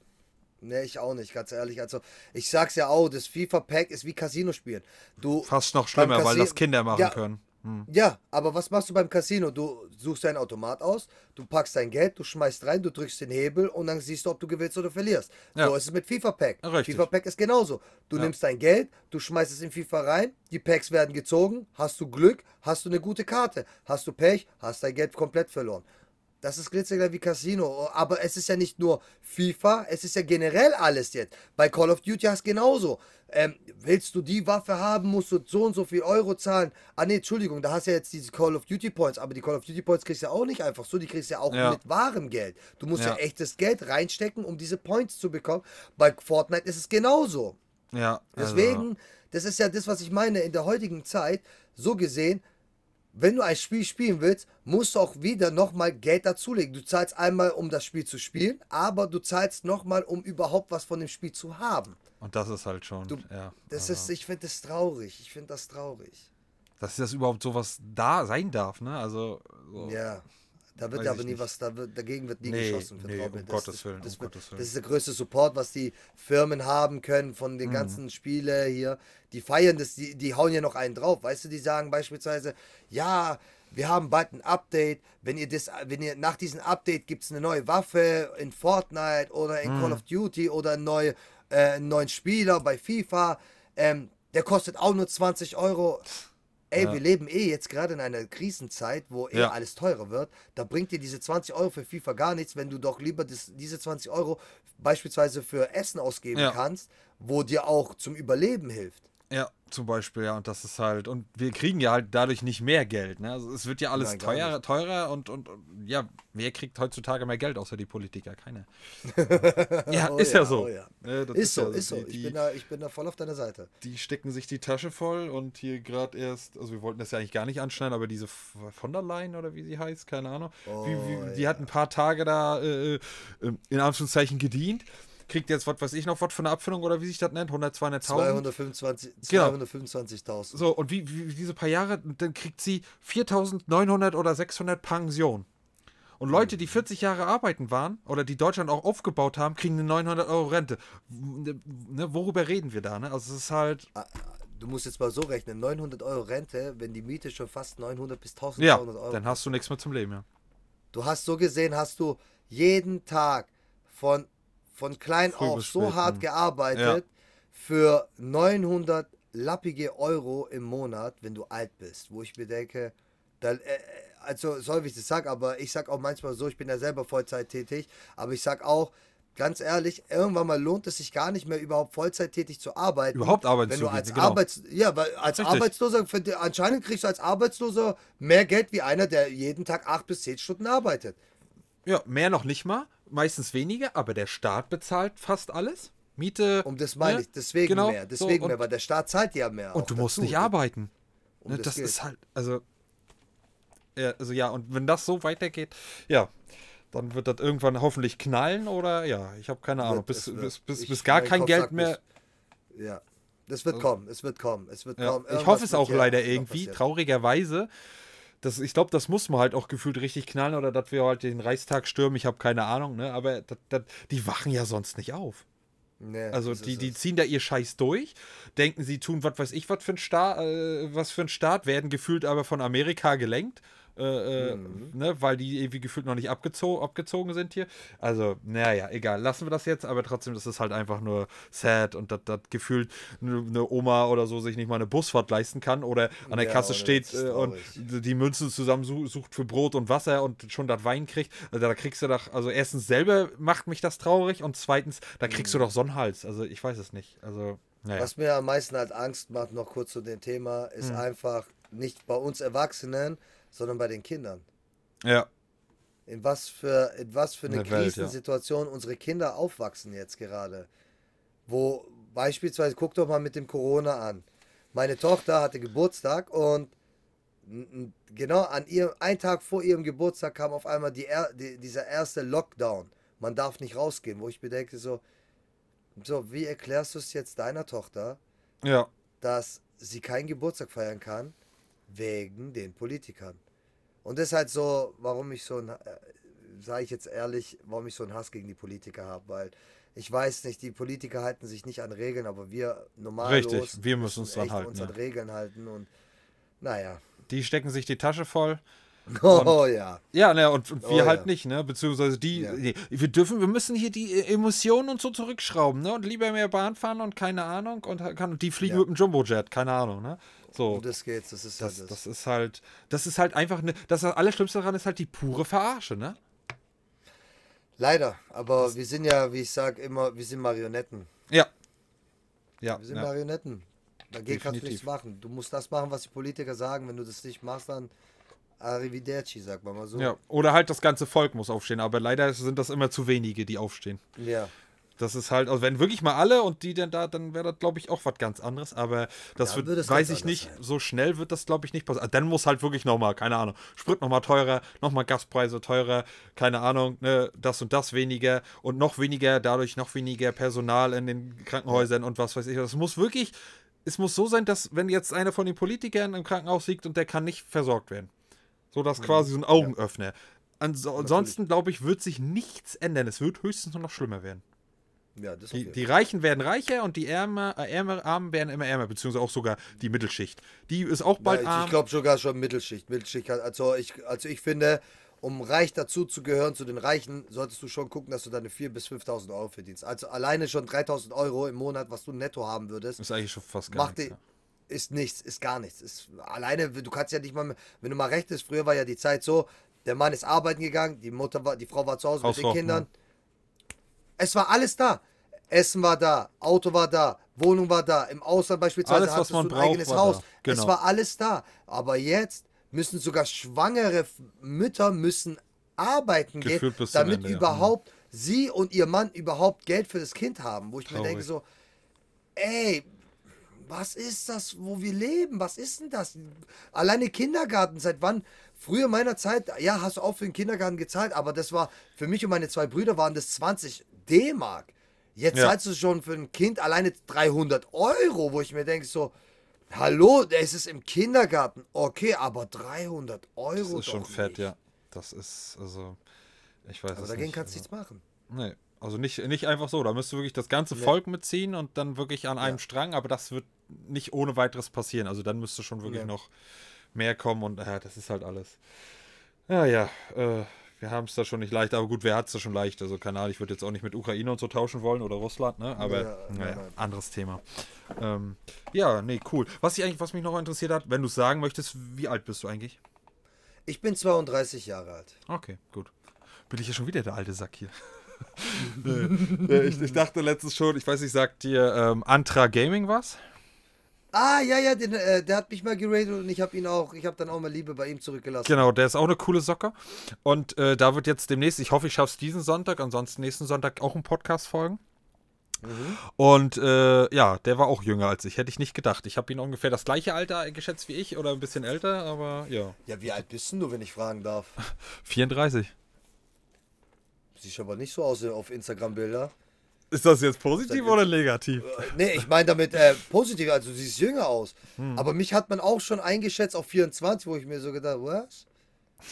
Nee, ich auch nicht, ganz ehrlich. Also, ich sag's ja auch, das FIFA-Pack ist wie Casino spielen. Du, fast noch schlimmer, weil Casino- das Kinder machen ja, können. Hm. Ja, aber was machst du beim Casino? Du suchst deinen Automat aus, du packst dein Geld, du schmeißt rein, du drückst den Hebel und dann siehst du, ob du gewinnst oder verlierst. Ja. So ist es mit FIFA-Pack. FIFA-Pack ist genauso. Du Ja. nimmst dein Geld, du schmeißt es in FIFA rein, die Packs werden gezogen, hast du Glück, hast du eine gute Karte. Hast du Pech, hast dein Geld komplett verloren. Das ist glitzergleich wie Casino. Aber es ist ja nicht nur FIFA, es ist ja generell alles jetzt. Bei Call of Duty hast du genauso. Ähm, willst du die Waffe haben, musst du so und so viel Euro zahlen. Ah ne, Entschuldigung, da hast du ja jetzt diese Call of Duty Points, aber die Call of Duty Points kriegst du ja auch nicht einfach so, die kriegst du ja auch Ja. mit wahrem Geld. Du musst ja. Ja. echtes Geld reinstecken, um diese Points zu bekommen. Bei Fortnite ist es genauso. Ja, also- Deswegen, das ist ja das, was ich meine, in der heutigen Zeit, so gesehen, wenn du ein Spiel spielen willst, musst du auch wieder nochmal Geld dazulegen. Du zahlst einmal, um das Spiel zu spielen, aber du zahlst nochmal, um überhaupt was von dem Spiel zu haben. Und das ist halt schon, Du, ja. das also, ist, ich finde das traurig. Ich finde das traurig. dass das überhaupt sowas da sein darf, ne? Also, so. Ja. Da wird Weiß aber nie nicht. was, da wird, dagegen wird nie Nee, geschossen. nee, vertrau mir. um das, Gottes das, Willen, das, um wird- Gottes Willen. das ist der größte Support, was die Firmen haben können von Mhm. den ganzen Spiele hier. Die feiern das, die, die hauen ja noch einen drauf. Weißt du, die sagen beispielsweise, ja, wir haben bald ein Update. Wenn ihr das, wenn ihr nach diesem Update gibt es eine neue Waffe in Fortnite oder in Mhm. Call of Duty oder einen, neue, äh, einen neuen Spieler bei FIFA. Ähm, der kostet auch nur 20 Euro. Ey, Ja. wir leben eh jetzt gerade in einer Krisenzeit, wo eh Ja. alles teurer wird. Da bringt dir diese 20 Euro für FIFA gar nichts, wenn du doch lieber das, diese 20 Euro beispielsweise für Essen ausgeben Ja. kannst, wo dir auch zum Überleben hilft. Ja, zum Beispiel, ja, und das ist halt, und wir kriegen ja halt dadurch nicht mehr Geld, ne? Also es wird ja alles Nein, teurer, teurer und, und, ja, wer kriegt heutzutage mehr Geld außer die Politiker? Keiner. ja, Oh ist ja, so. oh ja. Ne, das Ist so, ja ist so. Die, Ich bin, da, ich bin da voll auf deiner Seite. die stecken sich die Tasche voll und hier gerade erst, also wir wollten das ja eigentlich gar nicht anschneiden, aber diese von der Leyen oder wie sie heißt, keine Ahnung, wie, wie, Oh, die ja. hat ein paar Tage da äh, äh, in Anführungszeichen gedient. Kriegt jetzt, was weiß ich noch, was für eine Abfindung oder wie sich das nennt, 100, 200.000. 225 Genau. 225.000. So, und wie, wie, diese paar Jahre, dann kriegt sie 4.900 oder 600 Pension. Und Leute, die 40 Jahre arbeiten waren oder die Deutschland auch aufgebaut haben, kriegen eine 900 Euro Rente. W- Ne, worüber reden wir da? Ne? Also es ist halt, Ah, Du musst jetzt mal so rechnen, 900 Euro Rente, wenn die Miete schon fast 900 bis 1200 ja, Euro. dann hast du nichts mehr zum Leben, ja. Du hast so gesehen, hast du jeden Tag von, von klein Früh auf so hart hm. gearbeitet für 900 lappige Euro im Monat, wenn du alt bist. Wo ich mir denke, da, äh, also soll ich das sagen, aber ich sag auch manchmal so, ich bin ja selber Vollzeit tätig, aber ich sag auch, ganz ehrlich, irgendwann mal lohnt es sich gar nicht mehr überhaupt Vollzeit tätig zu arbeiten. Überhaupt arbeiten wenn zu du als genau. Arbeits ja, weil als Richtig. Arbeitsloser für die, anscheinend kriegst du als Arbeitsloser mehr Geld wie einer, der jeden Tag acht bis zehn Stunden arbeitet. Ja, mehr noch nicht mal, meistens weniger, aber der Staat bezahlt fast alles. Miete. Um das meine ne? ich, deswegen Genau, mehr, so, deswegen und, mehr, weil der Staat zahlt ja mehr. Und du musst dazu. nicht arbeiten. Um ne, das das ist halt, also. Ja, also ja, und wenn das so weitergeht, ja, dann wird das irgendwann hoffentlich knallen oder ja, ich habe keine Ahnung, Wird- bis, bis, bis, Ich- bis gar kein Kopf Geld mehr. Ja, das wird kommen, es wird kommen, es wird Ja, kommen. ich Irgendwas hoffe es auch leider irgendwie, passieren. traurigerweise. Das, ich glaube, das muss man halt auch gefühlt richtig knallen oder dass wir halt den Reichstag stürmen. Ich habe keine Ahnung, ne? Aber das, das, die wachen ja sonst nicht auf. Nee, Also die, die ziehen da ihr Scheiß durch, denken, sie tun was weiß ich, was für ein Staat, äh, was für ein Staat, werden gefühlt aber von Amerika gelenkt. Äh, äh, Mhm. ne, weil die irgendwie gefühlt noch nicht abgezo abgezogen sind hier. Also, naja, egal, lassen wir das jetzt, aber trotzdem, das ist halt einfach nur sad und das gefühlt eine eine Oma oder so sich nicht mal eine Busfahrt leisten kann oder an der Ja, Kasse steht äh, und die Münzen zusammen su- sucht für Brot und Wasser und schon das Wein kriegt. Also, da kriegst du doch, also erstens selber macht mich das traurig und zweitens, da kriegst du doch so einen Hals. Also, ich weiß es nicht. Also, naja. Was mir am meisten halt Angst macht, noch kurz zu dem Thema, ist einfach nicht bei uns Erwachsenen, sondern bei den Kindern. Ja. In was für, in was für eine In der Welt, ja. Krisensituation unsere Kinder aufwachsen jetzt gerade. Wo beispielsweise, guck doch mal mit dem Corona an. Meine Tochter hatte Geburtstag und genau an ihrem, einen Tag vor ihrem Geburtstag kam auf einmal die, die, dieser erste Lockdown. Man darf nicht rausgehen, wo ich bedenke so, so, wie erklärst du es jetzt deiner Tochter, Ja. dass sie keinen Geburtstag feiern kann, wegen den Politikern. Und das ist halt so, warum ich so ein, äh, sage ich jetzt ehrlich, warum ich so einen Hass gegen die Politiker habe, weil ich weiß nicht, die Politiker halten sich nicht an Regeln, aber wir normallos Richtig, wir müssen uns dran echt halten, uns an ja. Regeln halten und naja. Die stecken sich die Tasche voll. Oh ja. Ja, ne, und, und wir Oh, halt ja. nicht, ne? Beziehungsweise die, Ja. nee, wir dürfen, wir müssen hier die äh, Emotionen und so zurückschrauben, ne? Und lieber mehr Bahn fahren und keine Ahnung und halt kann, die fliegen mit dem Jumbojet, keine Ahnung, ne? So. Um das geht's, das ist das, halt das ist halt, das ist halt einfach ne, das Allerschlimmste daran ist halt die pure Verarsche, ne? Leider, aber wir sind ja, wie ich sag immer, wir sind Marionetten. Ja. Ja. Wir sind ja. Marionetten. Dagegen kannst du Definitiv. nichts machen. Du musst das machen, was die Politiker sagen. Wenn du das nicht machst, dann Arrivederci, sagt man mal so. ja. Oder halt das ganze Volk muss aufstehen, aber leider sind das immer zu wenige, die aufstehen. ja. Das ist halt, also wenn wirklich mal alle und die denn da, dann wäre das, glaube ich, auch was ganz anderes. Aber das Ja, wird, es weiß ich nicht, sein. so schnell wird das, glaube ich, nicht passieren. Also dann muss halt wirklich nochmal, keine Ahnung, Sprit nochmal teurer, nochmal Gaspreise teurer, keine Ahnung, ne, das und das weniger und noch weniger, dadurch noch weniger Personal in den Krankenhäusern und was weiß ich. Das muss wirklich, es muss so sein, dass wenn jetzt einer von den Politikern im Krankenhaus liegt und der kann nicht versorgt werden. So, das ist quasi so ein Augenöffner. Anso ansonsten, glaube ich, wird sich nichts ändern. Es wird höchstens nur noch schlimmer werden. Ja, das Die, die Reichen werden reicher und die Ärmer, äh, Ärmer, Armen werden immer ärmer, beziehungsweise auch sogar die Mittelschicht. Die ist auch bald Ja, ich, arm. ich glaube sogar schon Mittelschicht. Mittelschicht hat, also, ich, also ich finde, um reich dazu zu gehören, zu den Reichen, solltest du schon gucken, dass du deine 4.000 bis 5.000 Euro verdienst. Also alleine schon 3.000 Euro im Monat, was du netto haben würdest, ist eigentlich schon fast gar macht nichts. die, ist nichts, ist gar nichts. Ist alleine, du kannst ja nicht mal, wenn du mal recht ist, früher war ja die Zeit so, der Mann ist arbeiten gegangen, die Mutter war, die Frau war zu Hause mit den Hausfrau, Kindern. Es war alles da. Essen war da, Auto war da, Wohnung war da, im Ausland beispielsweise Alles, was hattest man du ein braucht, eigenes Haus. Genau. Es war alles da. Aber jetzt müssen sogar schwangere Mütter müssen arbeiten gehen, Gefühlt zum damit Ende, ja. überhaupt sie und ihr Mann überhaupt Geld für das Kind haben. Wo ich mir Traurig. denke so, ey, was ist das, wo wir leben? Was ist denn das? Alleine Kindergarten, seit wann? Früher meiner Zeit, ja, hast du auch für den Kindergarten gezahlt, aber das war, für mich und meine zwei Brüder waren das 20 D-Mark. Jetzt Ja. zahlst du schon für ein Kind alleine 300 Euro, wo ich mir denke so, hallo, es ist im Kindergarten, okay, aber 300 Euro Das ist schon fett, nicht. ja. Das ist, also, ich weiß Aber es dagegen nicht. kannst du also, nichts machen. Nee, also nicht, nicht einfach so. Da müsste wirklich das ganze Volk mitziehen und dann wirklich an einem Ja. Strang, aber das wird nicht ohne weiteres passieren. Also dann müsste schon wirklich Nee. noch mehr kommen und ja, das ist halt alles. Ja, ja, äh, wir haben es da schon nicht leicht, aber gut, wer hat es da schon leicht? Also keine Ahnung, ich würde jetzt auch nicht mit Ukraine und so tauschen wollen oder Russland, ne? Aber Ja, naja, nein. anderes Thema. Ähm, ja, nee, cool. Was, ich eigentlich, was mich noch interessiert hat, wenn du sagen möchtest, wie alt bist du eigentlich? Ich bin 32 Jahre alt. Okay, gut. Bin ich ja schon wieder der alte Sack hier. nee, äh, ich, ich dachte letztens schon, ich weiß nicht, sagt dir ähm, Antra Gaming was? Ah, ja, ja, den, äh, der hat mich mal geratet und ich habe ihn auch, ich habe dann auch mal Liebe bei ihm zurückgelassen. Genau, der ist auch eine coole Socke. Und äh, da wird jetzt demnächst, ich hoffe, ich schaffe es diesen Sonntag, ansonsten nächsten Sonntag auch ein Podcast folgen. Und äh, ja, der war auch jünger als ich, hätte ich nicht gedacht. Ich habe ihn ungefähr das gleiche Alter geschätzt wie ich oder ein bisschen älter, aber ja. Ja, wie alt bist du, wenn ich fragen darf? 34. Siehst aber nicht so aus auf Instagram-Bilder. Ist das jetzt positiv oder negativ? Nee, ich meine damit äh, positiv, also du siehst jünger aus. Hm. Aber mich hat man auch schon eingeschätzt auf 24, wo ich mir so gedacht, was?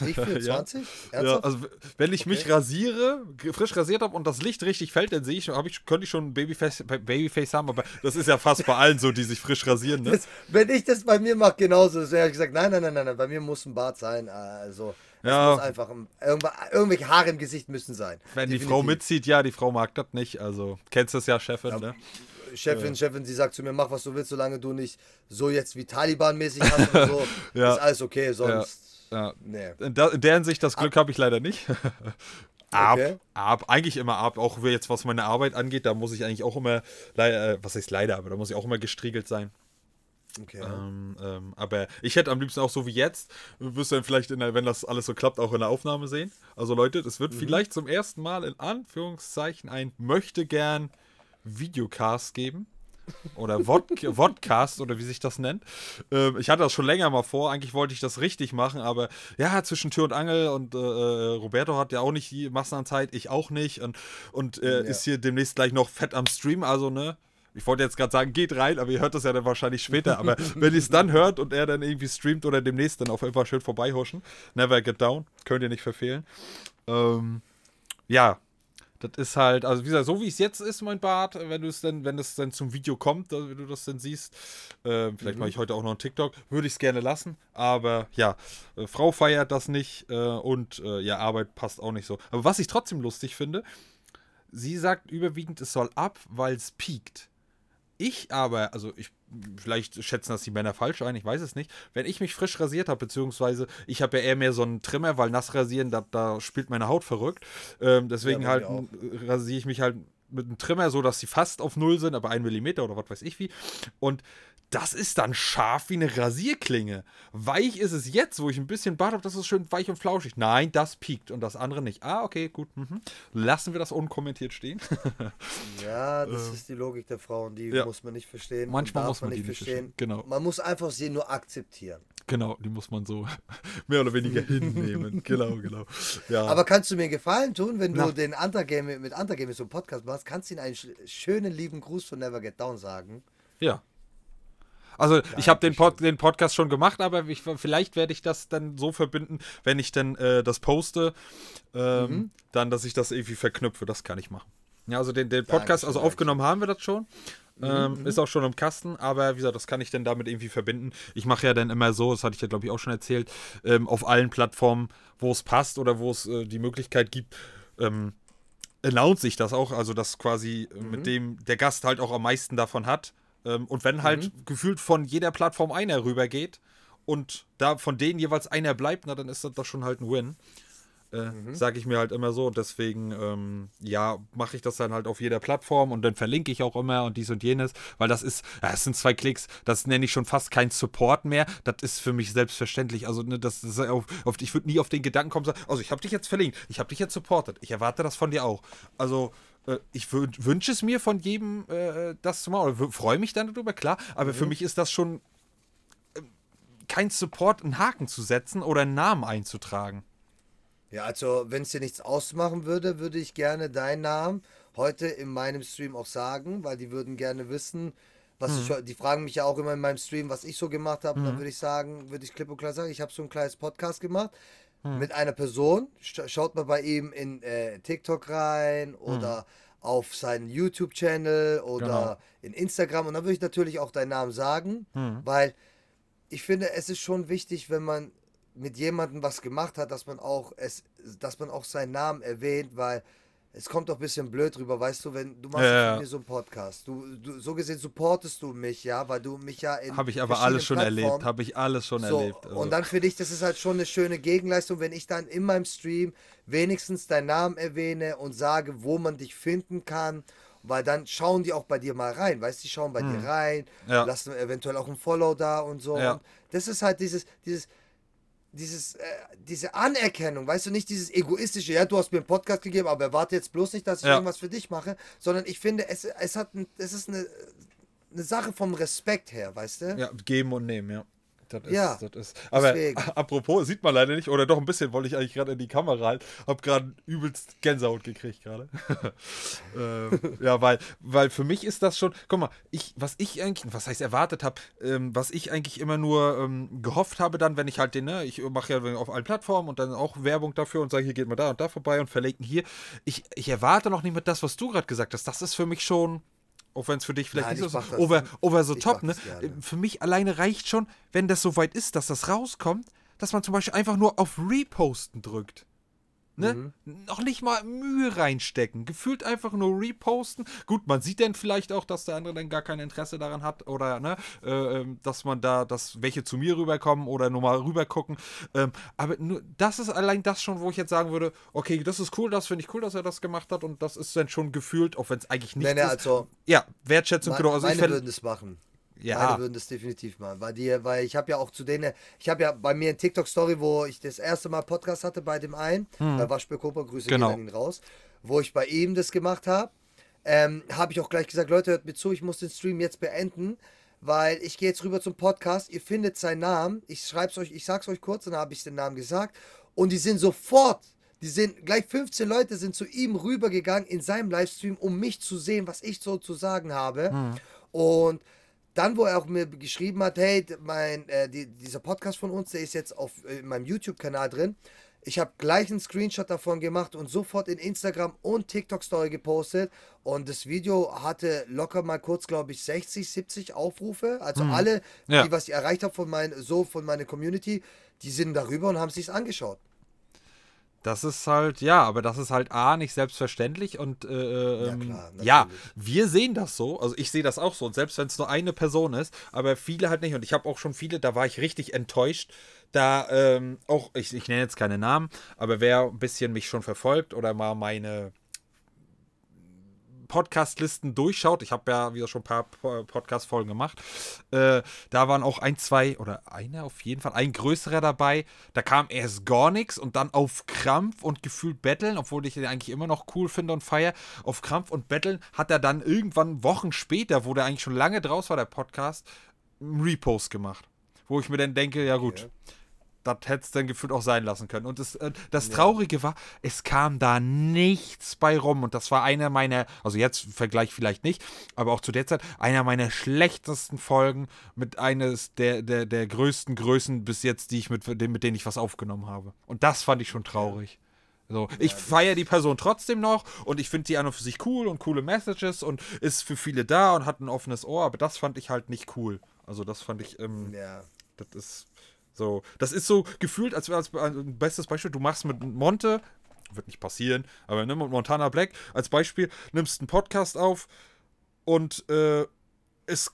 Ich 24? Ja, Ernsthaft? also wenn ich mich Okay. rasiere, g- frisch rasiert habe und das Licht richtig fällt, dann sehe ich, ich, könnte ich schon ein Babyface, Babyface haben, aber das ist ja fast bei allen so, die sich frisch rasieren, ne? das, wenn ich das bei mir mache, genauso. Das hätte ich gesagt, nein, nein, nein, nein, bei mir muss ein Bart sein. Also, es Ja. muss einfach irgendwelche Haare im Gesicht müssen sein. Wenn die Definitiv. Frau mitzieht, ja, die Frau mag das nicht, also kennst das ja, Chefin, ne? Chefin, Chefin, sie sagt zu mir, mach was du willst, solange du nicht so jetzt wie Taliban-mäßig hast und so, Ja. ist alles okay, sonst, Ja. nee. In, da, in der Hinsicht, das Glück habe ich leider nicht. ab, Okay. ab, eigentlich immer ab, auch jetzt was meine Arbeit angeht, da muss ich eigentlich auch immer, leider, äh, was heißt leider, aber da muss ich auch immer gestriegelt sein. okay. Ähm, ähm, aber ich hätte am liebsten auch so wie jetzt, wirst du dann vielleicht, in der, wenn das alles so klappt, auch in der Aufnahme sehen. Also Leute, es Mhm. wird vielleicht zum ersten Mal in Anführungszeichen ein möchte gern Videocast geben. Oder Vod Vodcast oder wie sich das nennt. Ähm, ich hatte das schon länger mal vor. Eigentlich wollte ich das richtig machen, aber ja, zwischen Tür und Angel und äh, äh, Roberto hat ja auch nicht die Massen an Zeit, ich auch nicht. Und, und äh, Ja. ist hier demnächst gleich noch fett am Stream. Also, ne, ich wollte jetzt gerade sagen, geht rein, aber ihr hört das ja dann wahrscheinlich später. Aber wenn ihr es dann hört und er dann irgendwie streamt oder demnächst, dann auf jeden Fall schön vorbeihuschen. Never get down. Könnt ihr nicht verfehlen. Ähm, ja, das ist halt, also wie gesagt, so wie es jetzt ist, mein Bart, wenn du es dann, wenn es dann zum Video kommt, wenn du das dann siehst, äh, vielleicht mache ich heute auch noch einen TikTok, würde ich es gerne lassen, aber ja, äh, Frau feiert das nicht äh, und äh, ja, Arbeit passt auch nicht so. Aber was ich trotzdem lustig finde, sie sagt überwiegend, es soll ab, weil es piekt. Ich aber, also ich, vielleicht schätzen das die Männer falsch ein, ich weiß es nicht. Wenn ich mich frisch rasiert habe, beziehungsweise ich habe ja eher mehr so einen Trimmer, weil nass rasieren, da, da spielt meine Haut verrückt. Ähm, deswegen Ja, halt rasiere ich mich halt mit einem Trimmer, so dass sie fast auf Null sind, aber ein Millimeter oder was weiß ich wie. Und das ist dann scharf wie eine Rasierklinge. Weich ist es jetzt, wo ich ein bisschen Bart habe, das ist schön weich und flauschig. Nein, das piekt und das andere nicht. Ah, okay, gut. Mhm. Lassen wir das unkommentiert stehen. Ja, das ist die Logik der Frauen, die Ähm, ja. muss man nicht verstehen. Manchmal muss man die nicht verstehen, genau. Man muss einfach sie nur akzeptieren. genau, die muss man so mehr oder weniger hinnehmen. genau, genau. Ja. Aber kannst du mir einen Gefallen tun, wenn du Na. den Undergame mit Undergame so einen Podcast machst, kannst du ihnen einen sch schönen lieben Gruß von Never Get Down sagen? Ja. Also ich habe den, Pod, den Podcast schon gemacht, aber ich, vielleicht werde ich das dann so verbinden, wenn ich dann äh, das poste, ähm, Mhm. dann, dass ich das irgendwie verknüpfe. Das kann ich machen. Ja, also den, den Podcast, also aufgenommen haben wir das schon. Ähm, Ist auch schon im Kasten, aber wie gesagt, das kann ich dann damit irgendwie verbinden. Ich mache ja dann immer so, das hatte ich ja glaube ich auch schon erzählt, ähm, auf allen Plattformen, wo es passt oder wo es äh, die Möglichkeit gibt, ähm, announce ich das auch, also dass quasi äh, mit dem der Gast halt auch am meisten davon hat. Ähm, und wenn halt Mhm. gefühlt von jeder Plattform einer rübergeht und da von denen jeweils einer bleibt, na, dann ist das doch schon halt ein Win. Äh, Mhm. Sage ich mir halt immer so. Und deswegen, ähm, ja, mache ich das dann halt auf jeder Plattform und dann verlinke ich auch immer und dies und jenes, weil das ist, ja, es sind zwei Klicks, das nenne ich schon fast kein Support mehr. Das ist für mich selbstverständlich. Also, ne, das, das auf, auf, ich würde nie auf den Gedanken kommen, sagen, also ich habe dich jetzt verlinkt, ich habe dich jetzt supportet, ich erwarte das von dir auch. Also, ich wün- wünsche es mir von jedem, äh, das zu machen. Oder Freue mich dann darüber, klar, aber für mich ist das schon ähm, kein Support, einen Haken zu setzen oder einen Namen einzutragen. Ja, also wenn es dir nichts ausmachen würde, würde ich gerne deinen Namen heute in meinem Stream auch sagen, weil die würden gerne wissen, was Mhm. ich, die fragen mich ja auch immer in meinem Stream, was ich so gemacht habe. Dann würde ich sagen, würde ich klipp und klar sagen, ich habe so ein kleines Podcast gemacht Mhm. mit einer Person. Sch schaut mal bei ihm in äh, TikTok rein oder auf seinen YouTube-Channel oder. Genau. in Instagram. Und dann würde ich natürlich auch deinen Namen sagen, Mhm. weil ich finde, es ist schon wichtig, wenn man mit jemandem was gemacht hat, dass man auch es, dass man auch seinen Namen erwähnt, weil es kommt doch ein bisschen blöd rüber, weißt du, wenn du machst Ja, mit mir so einen Podcast, du, du so gesehen supportest du mich, ja, weil du mich ja in Habe ich aber alles schon verschiedenen erlebt. Plattformen- Habe ich alles schon so, erlebt. Also, und dann finde ich, das ist halt schon eine schöne Gegenleistung, wenn ich dann in meinem Stream wenigstens deinen Namen erwähne und sage, wo man dich finden kann. Weil dann schauen die auch bei dir mal rein, weißt du, die schauen bei dir rein, Hm. Ja. lassen eventuell auch ein Follow da und so. Ja. Und das ist halt dieses, dieses, dieses, äh, diese Anerkennung, weißt du, nicht dieses egoistische, ja, du hast mir einen Podcast gegeben, aber erwarte jetzt bloß nicht, dass ich Ja. irgendwas für dich mache, sondern ich finde, es, es hat, ein, es ist eine, eine Sache vom Respekt her, weißt du? ja, geben und nehmen, ja. Das ist, Ja, das ist. Aber deswegen. apropos, sieht man leider nicht, oder doch ein bisschen, wollte ich eigentlich gerade in die Kamera halten. Hab gerade übelst Gänsehaut gekriegt gerade. ähm, ja, weil, weil für mich ist das schon, guck mal, ich, was ich eigentlich, was heißt erwartet habe, ähm, was ich eigentlich immer nur ähm, gehofft habe dann, wenn ich halt den, ne, ich mache ja auf allen Plattformen und dann auch Werbung dafür und sage, hier geht mal da und da vorbei und verlinken hier. Ich, ich erwarte noch nicht mit das, was du gerade gesagt hast. Das ist für mich schon, auch wenn es für dich vielleicht Nein, nicht ich so ist, over, over so top, ne? Für mich alleine reicht schon, wenn das so weit ist, dass das rauskommt, dass man zum Beispiel einfach nur auf Reposten drückt. Ne? Mhm. Noch nicht mal Mühe reinstecken. Gefühlt einfach nur reposten. Gut, man sieht dann vielleicht auch, dass der andere dann gar kein Interesse daran hat oder ne, äh, ähm, dass man da, dass welche zu mir rüberkommen oder nur mal rübergucken. Ähm, aber nur, das ist allein das schon, wo ich jetzt sagen würde, okay, das ist cool, das finde ich cool, dass er das gemacht hat und das ist dann schon gefühlt, auch wenn es eigentlich nicht Nee, nee, ist. also ja, Wertschätzung, Me- genau. Also ich meine fänd- würden das machen. Ja. Meine würden das definitiv machen. Weil, die, weil ich habe ja auch zu denen, ich habe ja bei mir in TikTok-Story, wo ich das erste Mal Podcast hatte bei dem einen, bei Waschbär Koper, Grüße Genau. gehen raus, wo ich bei ihm das gemacht habe, ähm, habe ich auch gleich gesagt, Leute, hört mir zu, ich muss den Stream jetzt beenden, weil ich gehe jetzt rüber zum Podcast, ihr findet seinen Namen, ich schreib's euch, ich sag's euch kurz, dann habe ich den Namen gesagt und die sind sofort die sind, gleich 15 Leute sind zu ihm rübergegangen in seinem Livestream, um mich zu sehen, was ich so zu sagen habe. Und dann, wo er auch mir geschrieben hat, hey, mein, äh, die, dieser Podcast von uns, der ist jetzt auf äh, in meinem YouTube-Kanal drin. Ich habe gleich einen Screenshot davon gemacht und sofort in Instagram und TikTok-Story gepostet. Und das Video hatte locker mal kurz, glaube ich, 60, 70 Aufrufe. Also alle, Ja. die was ich erreicht habe von mein, so von meiner Community, die sind darüber und haben sich's angeschaut. Das ist halt, ja, aber das ist halt A, nicht selbstverständlich und äh, Ja, ähm, klar, ja, wir sehen das so, also ich sehe das auch so. Und selbst wenn es nur eine Person ist, aber viele halt nicht. Und ich habe auch schon viele, da war ich richtig enttäuscht, da ähm, auch, ich, ich nenne jetzt keine Namen, aber wer ein bisschen mich schon verfolgt oder mal meine Podcast-Listen durchschaut, ich habe ja wieder schon ein paar Po- Podcast-Folgen gemacht, äh, da waren auch ein, zwei oder einer auf jeden Fall, ein größerer dabei. Da kam erst gar nichts und dann auf Krampf und gefühlt Betteln, obwohl ich den eigentlich immer noch cool finde und feier. Auf Krampf und Betteln hat er dann irgendwann Wochen später, wo der eigentlich schon lange draus war, der Podcast, einen Repost gemacht. Wo ich mir dann denke, ja gut, das hätte es dann gefühlt auch sein lassen können. Und das, äh, das Traurige war, es kam da nichts bei rum. Und das war einer meiner, also jetzt im Vergleich vielleicht nicht, aber auch zu der Zeit, einer meiner schlechtesten Folgen mit eines der, der, der größten Größen bis jetzt, die ich mit, mit denen ich was aufgenommen habe. Und das fand ich schon traurig. So, ich feiere die Person trotzdem noch und ich finde die an und für sich cool und coole Messages und ist für viele da und hat ein offenes Ohr, aber das fand ich halt nicht cool. Also das fand ich, ähm, Ja. das ist so, das ist so gefühlt, als wäre als ein bestes Beispiel, du machst mit Monte, wird nicht passieren, aber nimm mit Montana Black als Beispiel, nimmst einen Podcast auf und äh, es,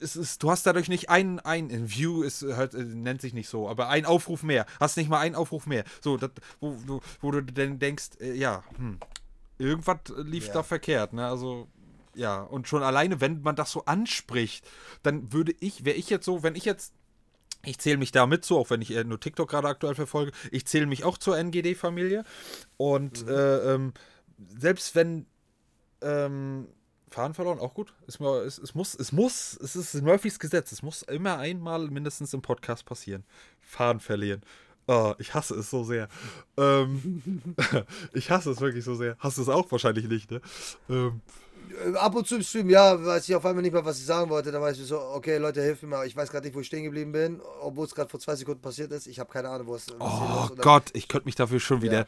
es ist, du hast dadurch nicht einen, ein ein View ist, halt, äh, nennt sich nicht so, aber ein Aufruf mehr. Hast nicht mal einen Aufruf mehr. So, dat, wo, wo, wo du dann denkst, äh, ja, hm, irgendwas lief Ja. da verkehrt, ne? Also, ja, und schon alleine, wenn man das so anspricht, dann würde ich, wäre ich jetzt so, wenn ich jetzt ich zähle mich da mit zu, auch wenn ich nur TikTok gerade aktuell verfolge. Ich zähle mich auch zur NGD-Familie. Und äh, ähm, selbst wenn ähm, Fahren verloren, auch gut. Es, es, es muss, es muss, es ist Murphys Gesetz. Es muss immer einmal mindestens im Podcast passieren. Fahren verlieren. Oh, ich hasse es so sehr. Ähm, ich hasse es wirklich so sehr. Hast du es auch wahrscheinlich nicht, ne? Ähm, Äh, Ab und zu im Stream, ja, weiß ich auf einmal nicht mehr, was ich sagen wollte. Dann weiß ich so, okay, Leute, hilft mir mal. Ich weiß gerade nicht, wo ich stehen geblieben bin, obwohl es gerade vor zwei Sekunden passiert ist. Ich habe keine Ahnung, wo es oh ist. Dann- Gott, ich könnte mich dafür schon wieder.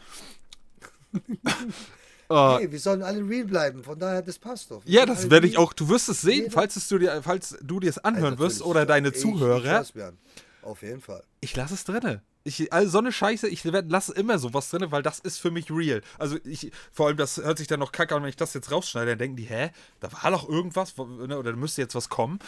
oh, Hey, wir sollen alle real bleiben, von daher, das passt doch. Wir Ja, das werde ich auch. Du wirst es sehen, Jeder- falls, du dir, falls du dir es anhören wirst natürlich. oder deine Ich- Ich, Zuhörer. mir an. Auf jeden Fall. Ich lasse es drinne. Ich, also so eine Scheiße, ich lasse immer sowas drinne, weil das ist für mich real. Also ich, vor allem, das hört sich dann noch kacke an, wenn ich das jetzt rausschneide, dann denken die, hä, da war doch irgendwas, ne, oder da müsste jetzt was kommen.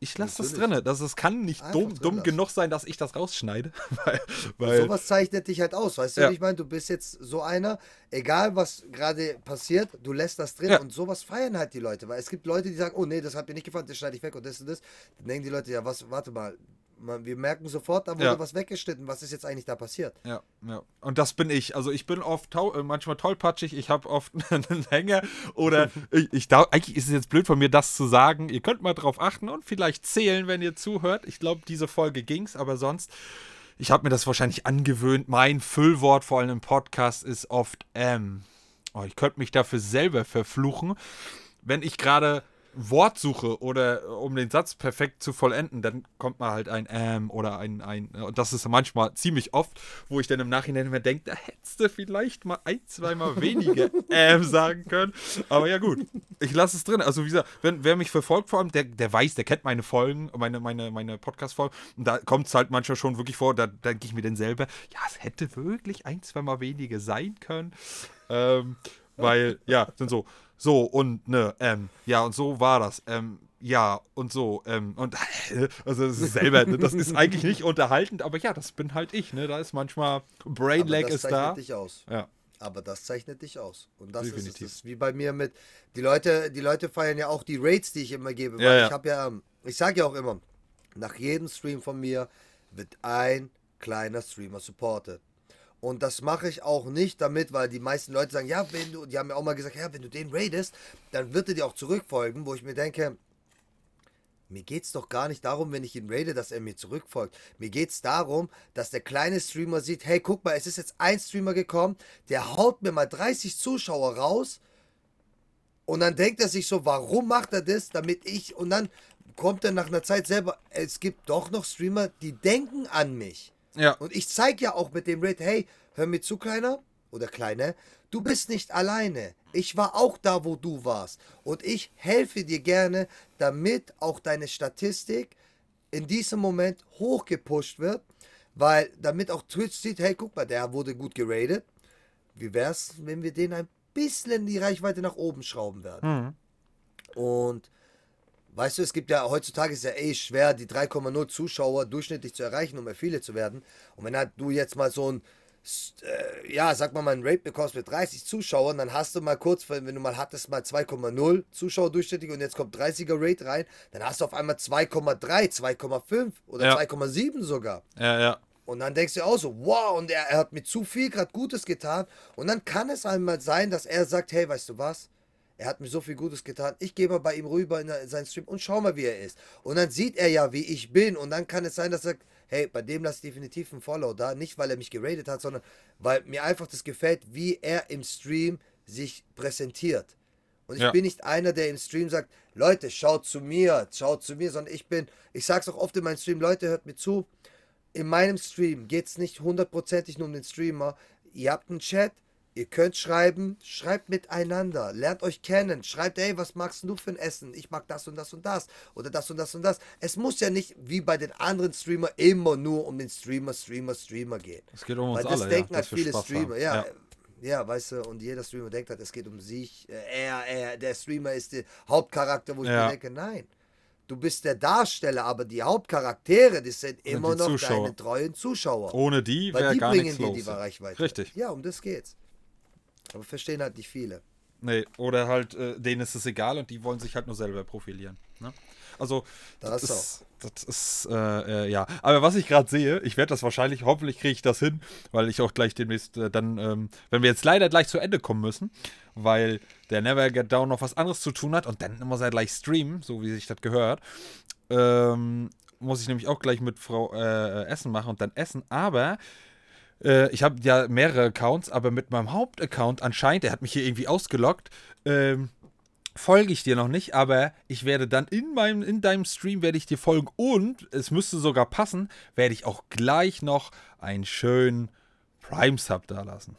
Ich lasse das drinne. Das, das kann nicht Einfach dumm, drin dumm genug sein, dass ich das rausschneide. weil, weil Sowas zeichnet dich halt aus, weißt du, Ja. wie ich meine? Du bist jetzt so einer, egal was gerade passiert, du lässt das drin Ja. und sowas feiern halt die Leute, weil es gibt Leute, die sagen, oh nee, das hat mir nicht gefallen, das schneide ich weg und das und das. Dann denken die Leute, ja, was, warte mal, man, wir merken sofort, da wurde Ja. was weggeschnitten, was ist jetzt eigentlich da passiert? Ja, ja. Und das bin ich. Also ich bin oft tau äh, manchmal tollpatschig, ich habe oft einen Hänger oder ich, ich da, eigentlich ist es jetzt blöd von mir, das zu sagen. Ihr könnt mal drauf achten und vielleicht zählen, wenn ihr zuhört. Ich glaube, diese Folge ging's, aber sonst. Ich habe mir das wahrscheinlich angewöhnt. Mein Füllwort, vor allem im Podcast, ist oft ähm. Oh, ich könnte mich dafür selber verfluchen. Wenn ich gerade Wort suche oder um den Satz perfekt zu vollenden, dann kommt mal halt ein ähm oder ein, ein und das ist manchmal ziemlich oft, wo ich dann im Nachhinein immer denke, da hättest du vielleicht mal ein, zweimal weniger ähm sagen können. Aber ja gut, ich lasse es drin. Also wie gesagt, wenn, wer mich verfolgt vor allem, der, der weiß, der kennt meine Folgen, meine, meine, meine Podcast-Folgen und da kommt es halt manchmal schon wirklich vor, da denke ich mir dann selber, ja, es hätte wirklich ein, zweimal weniger sein können. Ähm, weil, ja, sind so, so und ne, ähm, ja, und so war das. Ähm, ja, und so, ähm, und also das ist selber, ne, das ist eigentlich nicht unterhaltend, aber ja, das bin halt ich, ne? Da ist manchmal Brain Aber Lag das ist zeichnet da. dich aus. Ja. Aber das zeichnet dich aus. Und das ist es. Definitiv. Das ist wie bei mir mit, die Leute, die Leute feiern ja auch die Rates, die ich immer gebe. Ja, weil ja. ich habe ja, ähm, ich sage ja auch immer, nach jedem Stream von mir wird ein kleiner Streamer supported. Und das mache ich auch nicht damit, weil die meisten Leute sagen, ja, wenn du, die haben mir auch mal gesagt, ja, wenn du den raidest, dann wird er dir auch zurückfolgen, wo ich mir denke, mir geht es doch gar nicht darum, wenn ich ihn raide, dass er mir zurückfolgt. Mir geht es darum, dass der kleine Streamer sieht, hey, guck mal, es ist jetzt ein Streamer gekommen, der haut mir mal 30 Zuschauer raus und dann denkt er sich so, warum macht er das, damit ich, und dann kommt er nach einer Zeit selber, es gibt doch noch Streamer, die denken an mich. Ja. Und ich zeige ja auch mit dem Raid, hey, hör mir zu, Kleiner oder Kleine, du bist nicht alleine. Ich war auch da, wo du warst. Und ich helfe dir gerne, damit auch deine Statistik in diesem Moment hochgepusht wird, weil damit auch Twitch sieht, hey, guck mal, der wurde gut geradet. Wie wär's, wenn wir den ein bisschen die Reichweite nach oben schrauben werden? Und weißt du, es gibt ja heutzutage ist ja eh schwer, die 3,0 Zuschauer durchschnittlich zu erreichen, um Affiliate zu werden. Und wenn halt du jetzt mal so ein, äh, ja, sag mal mal ein Rate bekommst mit 30 Zuschauern, dann hast du mal kurz, wenn wenn du mal hattest, mal 2,0 Zuschauer durchschnittlich und jetzt kommt 30er Rate rein, dann hast du auf einmal 2,3, 2,5 oder Ja. 2,7 sogar. Ja, ja. Und dann denkst du auch so, wow, und er, er hat mir zu viel gerade Gutes getan. Und dann kann es einmal sein, dass er sagt, hey, weißt du was? Er hat mir so viel Gutes getan. Ich gehe mal bei ihm rüber in, in seinen Stream und schau mal, wie er ist. Und dann sieht er ja, wie ich bin. Und dann kann es sein, dass er sagt, hey, bei dem lasse ich definitiv einen Follow da. Nicht, weil er mich geradet hat, sondern weil mir einfach das gefällt, wie er im Stream sich präsentiert. Und ich Ja. bin nicht einer, der im Stream sagt, Leute, schaut zu mir, schaut zu mir, sondern ich bin, ich sag's auch oft in meinem Stream, Leute, hört mir zu, in meinem Stream geht es nicht hundertprozentig nur um den Streamer. Ihr habt einen Chat, ihr könnt schreiben, schreibt miteinander, lernt euch kennen, schreibt, ey, was magst du für ein Essen? Ich mag das und das und das oder das und das und das. Es muss ja nicht wie bei den anderen Streamer immer nur um den Streamer, Streamer, Streamer gehen. Es geht um uns Weil das alle, denken ja, halt viele Spaß Streamer, ja. Ja. Ja, weißt du, und jeder Streamer denkt halt, es geht um sich. Äh, Er, er, der Streamer ist der Hauptcharakter, wo ich Ja. mir denke, nein. Du bist der Darsteller, aber die Hauptcharaktere, das sind immer die noch Zuschauer. deine treuen Zuschauer. Ohne die Weil wäre die gar nichts los. die Reichweite. Richtig. Ja, um das geht's. Aber verstehen halt nicht viele. Nee, oder halt, äh, denen ist es egal und die wollen sich halt nur selber profilieren. Ne? Also, Da das du ist, das ist äh, äh, ja. Aber was ich gerade sehe, ich werde das wahrscheinlich, hoffentlich kriege ich das hin, weil ich auch gleich demnächst äh, dann, ähm, wenn wir jetzt leider gleich zu Ende kommen müssen, weil der Never Get Down noch was anderes zu tun hat und dann muss er gleich streamen, so wie sich das gehört. Ähm, muss ich nämlich auch gleich mit Frau äh, Essen machen und dann essen, aber äh, ich habe ja mehrere Accounts, aber mit meinem Hauptaccount anscheinend, der hat mich hier irgendwie ausgelockt, ähm, folge ich dir noch nicht, aber ich werde dann in meinem, in deinem Stream werde ich dir folgen und es müsste sogar passen, werde ich auch gleich noch einen schönen Prime Sub da lassen.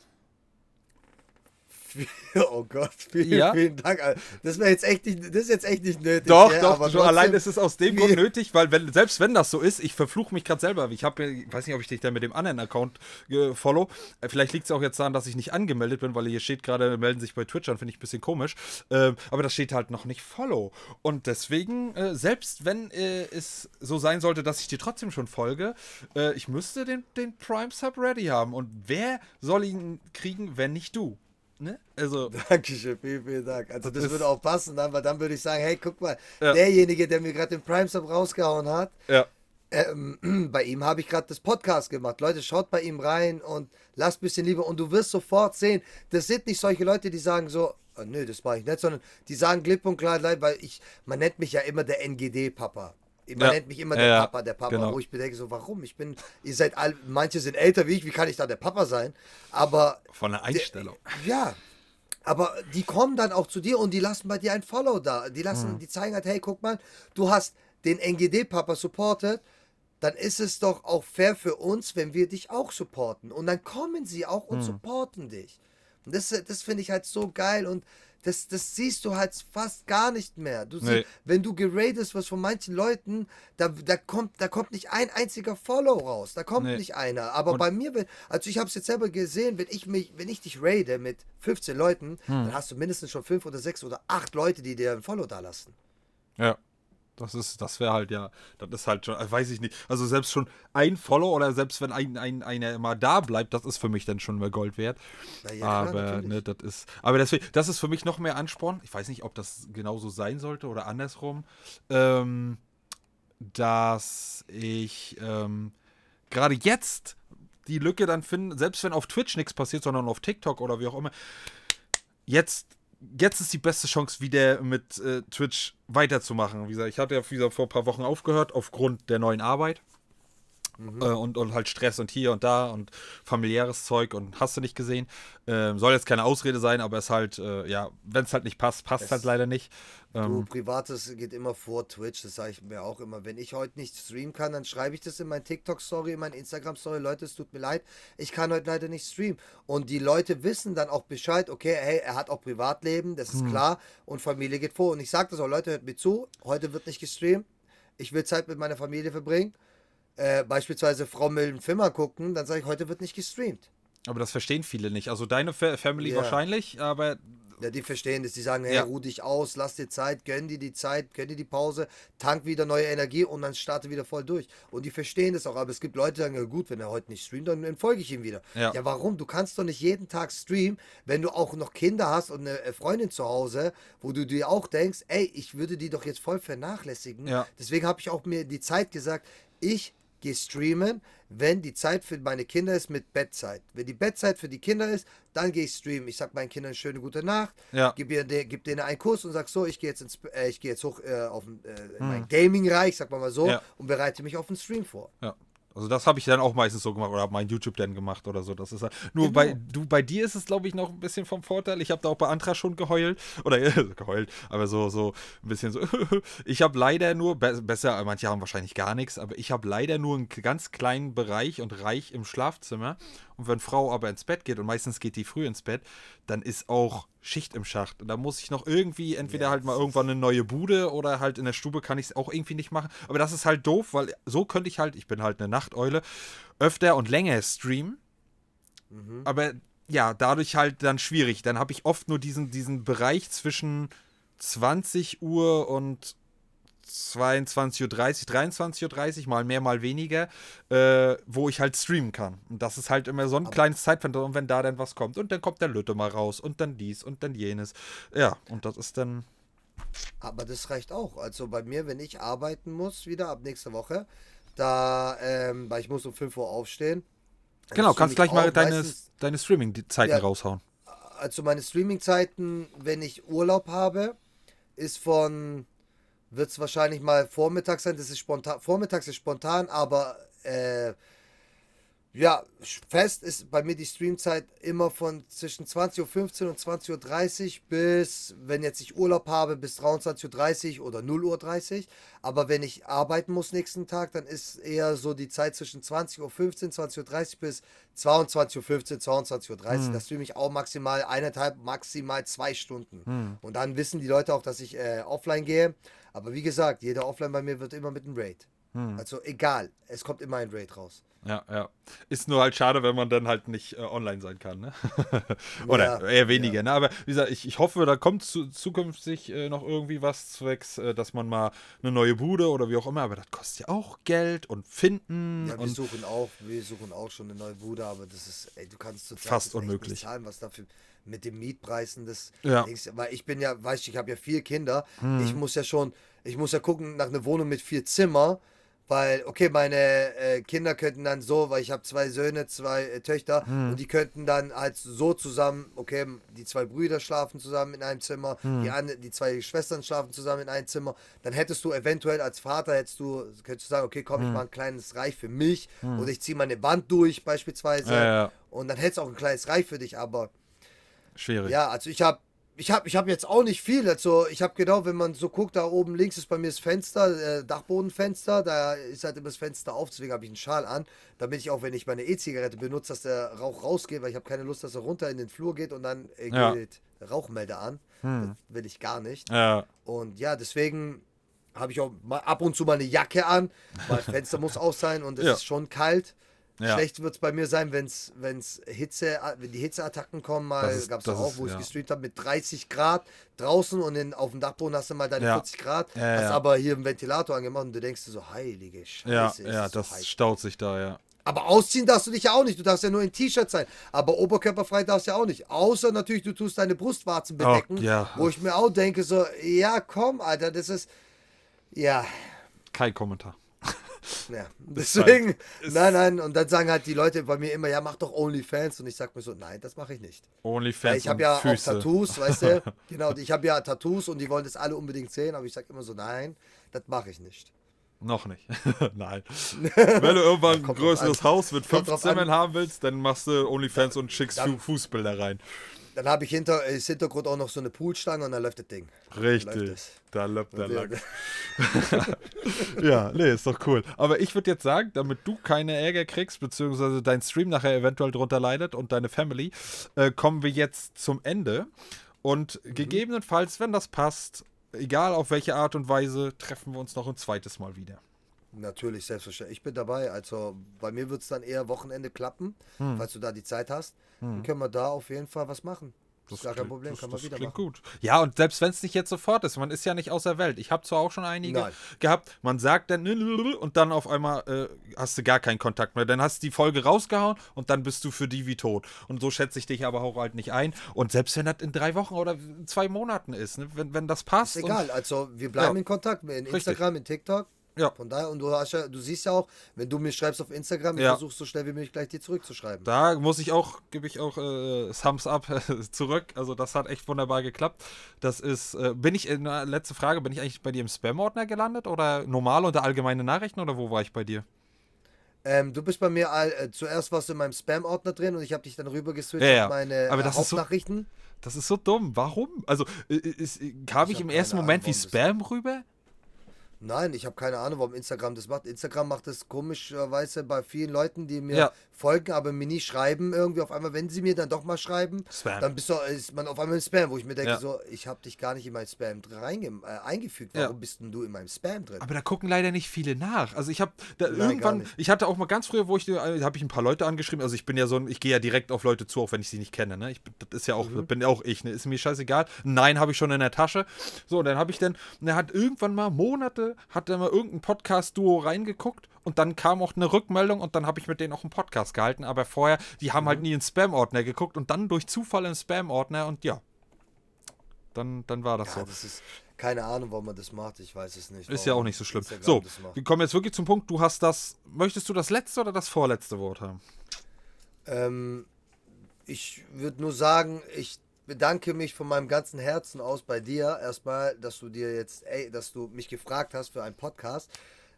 Oh Gott, vielen, Ja. vielen Dank. Das wäre jetzt echt nicht, das ist jetzt echt nicht nötig. Doch, ja, doch, schon allein ist es aus dem Grund nötig, weil wenn, selbst wenn das so ist, ich verfluche mich gerade selber. Ich habe, ich weiß nicht, ob ich dich da mit dem anderen Account äh, follow. Äh, Vielleicht liegt es auch jetzt daran, dass ich nicht angemeldet bin, weil hier steht gerade, melden sich bei Twitch an, finde ich ein bisschen komisch. Ähm, aber da steht halt noch nicht Follow. Und deswegen, äh, selbst wenn äh, es so sein sollte, dass ich dir trotzdem schon folge, äh, ich müsste den, den Prime Sub ready haben. Und wer soll ihn kriegen, wenn nicht du? Ne? Also, Dankeschön, vielen, vielen Dank. Also das ist- würde auch passen, dann, weil dann würde ich sagen, hey, guck mal, Ja. derjenige, der mir gerade den Prime Sub rausgehauen hat, ja. ähm, bei ihm habe ich gerade das Podcast gemacht. Leute, schaut bei ihm rein und lasst ein bisschen Liebe und du wirst sofort sehen, das sind nicht solche Leute, die sagen so, "Ah, nö, das mache ich nicht, sondern die sagen klipp und klar, leid, weil ich, man nennt mich ja immer der NGD-Papa. Man Ja. nennt mich immer der ja, Papa, der Papa, genau. wo ich bedenke so, warum? Ich bin, ihr seid all, manche sind älter wie ich, wie kann ich da der Papa sein? Aber Von der Einstellung. ja, aber die kommen dann auch zu dir und die lassen bei dir ein Follow da. Die lassen, die zeigen halt, hey, guck mal, du hast den NGD-Papa supportet, dann ist es doch auch fair für uns, wenn wir dich auch supporten. Und dann kommen sie auch und supporten dich. Und das, das finde ich halt so geil und das, das siehst du halt fast gar nicht mehr. Du Nee. siehst, wenn du geradet wirst von manchen Leuten, da, da, kommt, da kommt nicht ein einziger Follow raus. Da kommt Nee. nicht einer. Aber Und- bei mir, wenn- also ich habe es jetzt selber gesehen, wenn ich mich, wenn ich dich raide mit 15 Leuten, Hm. dann hast du mindestens schon fünf oder sechs oder acht Leute, die dir ein Follow da lassen. Ja. Das ist, das wäre halt ja, das ist halt schon, äh, weiß ich nicht. Also selbst schon ein Follow oder selbst wenn ein, ein, einer immer da bleibt, das ist für mich dann schon mal Gold wert. Ja, aber ne, das ist, aber deswegen, das ist für mich noch mehr Ansporn. Ich weiß nicht, ob das genauso sein sollte oder andersrum, ähm, dass ich ähm, gerade jetzt die Lücke dann finde, selbst wenn auf Twitch nichts passiert, sondern auf TikTok oder wie auch immer, jetzt, jetzt ist die beste Chance, wieder mit äh, Twitch weiterzumachen. Wie gesagt, ich hatte ja vor ein paar Wochen aufgehört, aufgrund der neuen Arbeit. Äh, und, und halt Stress und hier und da und familiäres Zeug und hast du nicht gesehen. Ähm, soll jetzt keine Ausrede sein, aber es halt, äh, ja, wenn es halt nicht passt, passt Es- halt leider nicht. Du, Ähm, Privates geht immer vor Twitch, das sage ich mir auch immer. Wenn ich heute nicht streamen kann, dann schreibe ich das in mein TikTok-Story, in mein Instagram-Story. Leute, es tut mir leid, ich kann heute leider nicht streamen. Und die Leute wissen dann auch Bescheid, okay, hey, er hat auch Privatleben, das ist Hm. klar. Und Familie geht vor. Und ich sage das auch, Leute, hört mir zu, heute wird nicht gestreamt. Ich will Zeit mit meiner Familie verbringen. Äh, beispielsweise Frau Millen Fimmer gucken, dann sage ich, heute wird nicht gestreamt. aber das verstehen viele nicht. Also deine Fa Family Ja. wahrscheinlich, aber Ja, die verstehen das. Die sagen, hey, Ja. ruh dich aus, lass dir Zeit, gönn dir die Zeit, gönn dir die Pause, tank wieder neue Energie und dann starte wieder voll durch. Und die verstehen das auch. Aber es gibt Leute, die sagen, ja gut, wenn er heute nicht streamt, dann entfolge ich ihm wieder. Ja. Ja. warum? Du kannst doch nicht jeden Tag streamen, wenn du auch noch Kinder hast und eine äh, Freundin zu Hause, wo du dir auch denkst, ey, ich würde die doch jetzt voll vernachlässigen. Ja. Deswegen habe ich auch mir die Zeit gesagt, ich gehe streamen, wenn die Zeit für meine Kinder ist mit Bettzeit. Wenn die Bettzeit für die Kinder ist, dann gehe ich streamen. Ich sag meinen Kindern schöne gute Nacht, Ja. gib, ihr, gib denen einen Kuss und sag so, ich gehe jetzt, ins, äh, ich gehe jetzt hoch äh, auf äh, in mein Gaming-Reich, sag mal mal so, Hm. Ja. und bereite mich auf den Stream vor. Ja. Also das habe ich dann auch meistens so gemacht oder habe mein YouTube dann gemacht oder so. Das ist halt, nur Genau. bei du bei dir ist es glaube ich noch ein bisschen vom Vorteil. Ich habe da auch bei Antra schon geheult oder geheult, aber so so ein bisschen so. ich habe leider nur be besser, manche haben wahrscheinlich gar nichts, aber ich habe leider nur einen ganz kleinen Bereich und Reich im Schlafzimmer. Und wenn Frau aber ins Bett geht und meistens geht die früh ins Bett, dann ist auch Schicht im Schacht. Und da muss ich noch irgendwie entweder halt mal irgendwann eine neue Bude oder halt in der Stube kann ich es auch irgendwie nicht machen. Aber das ist halt doof, weil so könnte ich halt, ich bin halt eine Nachteule, öfter und länger streamen. Aber ja, dadurch halt dann schwierig. Dann habe ich oft nur diesen, diesen Bereich zwischen 20 Uhr und 22.30 Uhr, 23.30 Uhr, mal mehr, mal weniger, äh, wo ich halt streamen kann. Und das ist halt immer so ein kleines Zeitfenster. Und wenn da dann was kommt, und dann kommt der Lütte mal raus, und dann dies, und dann jenes. Ja, und das ist dann. Aber das reicht auch. Also bei mir, wenn ich arbeiten muss, wieder ab nächster Woche, da, ähm, weil ich muss um 5 Uhr aufstehen. Genau, kannst gleich mal deine, meistens- deine Streaming-Zeiten Ja. raushauen. also meine Streaming-Zeiten, wenn ich Urlaub habe, ist von, wird es wahrscheinlich mal vormittags sein, das ist spontan, vormittags ist spontan, aber äh, ja, fest ist bei mir die Streamzeit immer von zwischen 20.15 Uhr und 20.30 Uhr bis, wenn jetzt ich Urlaub habe, bis 23.30 Uhr oder 0.30 Uhr. Aber wenn ich arbeiten muss nächsten Tag, dann ist eher so die Zeit zwischen 20.15 Uhr, 20.30 Uhr bis 22.15 Uhr, 22.30 Uhr. Da streame ich auch maximal eineinhalb, maximal zwei Stunden. Und dann wissen die Leute auch, dass ich äh, offline gehe. Aber wie gesagt, jeder Offline bei mir wird immer mit einem Raid. Also egal, es kommt immer ein Raid raus. Ja, ja. Ist nur halt schade, wenn man dann halt nicht äh, online sein kann, ne? Oder Ja, eher weniger, ne? Aber wie gesagt, ich, ich hoffe, da kommt zu, zukünftig äh, noch irgendwie was zwecks, äh, dass man mal eine neue Bude oder wie auch immer, aber das kostet ja auch Geld und finden Ja, wir und suchen auch, wir suchen auch schon eine neue Bude, aber das ist, ey, du kannst zurzeit Fast unmöglich. Nicht zahlen, was dafür mit den Mietpreisen das Ja. Hm. denkst, weil ich bin ja, weißt du, ich habe ja vier Kinder, ich muss ja schon, ich muss ja gucken nach einer Wohnung mit vier Zimmer, weil okay, meine äh, Kinder könnten dann so, weil ich habe zwei Söhne, zwei äh, Töchter Hm. und die könnten dann halt so zusammen, okay, die zwei Brüder schlafen zusammen in einem Zimmer, Hm. die andere, die zwei Schwestern schlafen zusammen in einem Zimmer, dann hättest du eventuell als Vater hättest du könntest du sagen, okay, komm, ich Hm. mache ein kleines Reich für mich oder ich ziehe meine Wand durch beispielsweise Ja, ja. und dann hättest du auch ein kleines Reich für dich, aber schwierig. ja, also ich habe ich habe ich hab jetzt auch nicht viel. Also ich habe genau, wenn man so guckt, da oben links ist bei mir das Fenster, äh, Dachbodenfenster. Da ist halt immer das Fenster auf, deswegen habe ich einen Schal an, damit ich auch, wenn ich meine E-Zigarette benutze, dass der Rauch rausgeht, weil ich habe keine Lust, dass er runter in den Flur geht und dann äh, Ja. geht Rauchmelder an. Das will ich gar nicht. Ja, Und ja, deswegen habe ich auch mal ab und zu mal eine Jacke an, weil Fenster muss auf sein und es Ja. ist schon kalt. Ja. Schlecht wird es bei mir sein, wenn es Hitze, wenn die Hitzeattacken kommen, mal gab es auch, ist- wo ich ja. gestreamt habe mit 30 Grad draußen und in, auf dem Dachboden hast du mal deine Ja. 40 Grad, hast aber hier einen Ventilator angemacht und du denkst dir so, heilige Scheiße. ja, ist ja, so das heiß. staut sich da, ja. Aber ausziehen darfst du dich ja auch nicht. Du darfst ja nur in T-Shirt sein. Aber oberkörperfrei darfst du ja auch nicht. Außer natürlich, du tust deine Brustwarzen bedecken. ja. Wo ich mir auch denke, so, ja, komm, Alter, das ist. Ja, Kein Kommentar. Ja. Deswegen, nein, nein. Und dann sagen halt die Leute bei mir immer, ja, mach doch OnlyFans. Und ich sag mir so, nein, das mache ich nicht. Onlyfans ich habe ja auch Füße. Tattoos, weißt du? Genau, ich habe ja Tattoos und die wollen das alle unbedingt sehen. Aber ich sag immer so, nein, das mache ich nicht. Noch nicht. Nein. Wenn du irgendwann ein größeres. Haus mit fünf Zimmern haben willst, dann machst du Onlyfans und schickst dann- Fu- Fußbilder rein. Dann habe ich hinter, ist Hintergrund auch noch so eine Poolstange und dann läuft das Ding. Läuft Richtig. es. Da läuft der lang. Ja, nee, ist doch cool. Aber ich würde jetzt sagen, damit du keine Ärger kriegst, beziehungsweise dein Stream nachher eventuell drunter leidet und deine Family, äh, kommen wir jetzt zum Ende. Und Mhm. gegebenenfalls, wenn das passt, egal auf welche Art und Weise, treffen wir uns noch ein zweites Mal wieder. Natürlich, selbstverständlich. Ich bin dabei. Also bei mir wird es dann eher Wochenende klappen, Hm. falls du da die Zeit hast. Dann können wir da auf jeden Fall was machen. Das, ist gar kein Problem, das, kann man das wieder klingt machen. gut. Ja, und selbst wenn es nicht jetzt sofort ist, man ist ja nicht außer Welt. Ich habe zwar auch schon einige Nein. gehabt, man sagt dann und dann auf einmal äh, hast du gar keinen Kontakt mehr. Dann hast du die Folge rausgehauen und dann bist du für die wie tot. Und so schätze ich dich aber auch halt nicht ein. Und selbst wenn das in drei Wochen oder zwei Monaten ist, ne? wenn, wenn das passt. Ist egal, also wir bleiben Ja. in Kontakt in Instagram, in TikTok. Ja. Von daher, und du, hast ja, du siehst ja auch, wenn du mir schreibst auf Instagram, ich Ja. versuche so schnell wie möglich gleich dir zurückzuschreiben. Da muss ich auch, gebe ich auch äh, Thumbs up zurück. Also das hat echt wunderbar geklappt. Das ist, äh, bin ich, äh, letzte Frage, bin ich eigentlich bei dir im Spam-Ordner gelandet oder normal unter allgemeine Nachrichten oder wo war ich bei dir? Ähm, du bist bei mir all, äh, zuerst warst du in meinem Spam-Ordner drin und ich habe dich dann rüber geswitcht Ja, ja. auf meine Aber äh, das ist so- Hauptnachrichten. Das ist so dumm. Warum? Also äh, ist, kam ich, hab im ersten Moment wie Ahnung, Spam rüber? Nein, ich habe keine Ahnung, warum Instagram das macht. Instagram macht das komischerweise bei vielen Leuten, die mir Ja. folgen, aber mir nie schreiben irgendwie. Auf einmal, wenn sie mir dann doch mal schreiben, Spam. dann bist du, ist man auf einmal im Spam, wo ich mir denke, Ja. so, ich habe dich gar nicht in mein Spam reinge äh, eingefügt. Ja. Warum bist denn du in meinem Spam drin? Aber da gucken leider nicht viele nach. Also ich habe irgendwann, ich hatte auch mal ganz früher, wo ich, äh, habe ich ein paar Leute angeschrieben. Also ich bin ja so ein, ich gehe ja direkt auf Leute zu, auch wenn ich sie nicht kenne. Ne? Ich, das ist ja auch, Mhm. bin auch ich. Ne? Ist mir scheißegal. Nein, habe ich schon in der Tasche. So, und dann habe ich dann, und er hat irgendwann mal Monate Hat er mal irgendein Podcast-Duo reingeguckt und dann kam auch eine Rückmeldung und dann habe ich mit denen auch einen Podcast gehalten. Aber vorher, die haben halt nie in Spam-Ordner geguckt und dann durch Zufall in Spam-Ordner und ja. Dann, dann war das Ja, so. das ist keine Ahnung, warum man das macht. Ich weiß es nicht. Ist ja auch nicht so schlimm. Instagram So, wir kommen jetzt wirklich zum Punkt. Du hast das. Möchtest du das letzte oder das vorletzte Wort haben? Ähm, ich würde nur sagen, ich bedanke mich von meinem ganzen Herzen aus bei dir erstmal, dass du dir jetzt, ey, dass du mich gefragt hast für einen Podcast.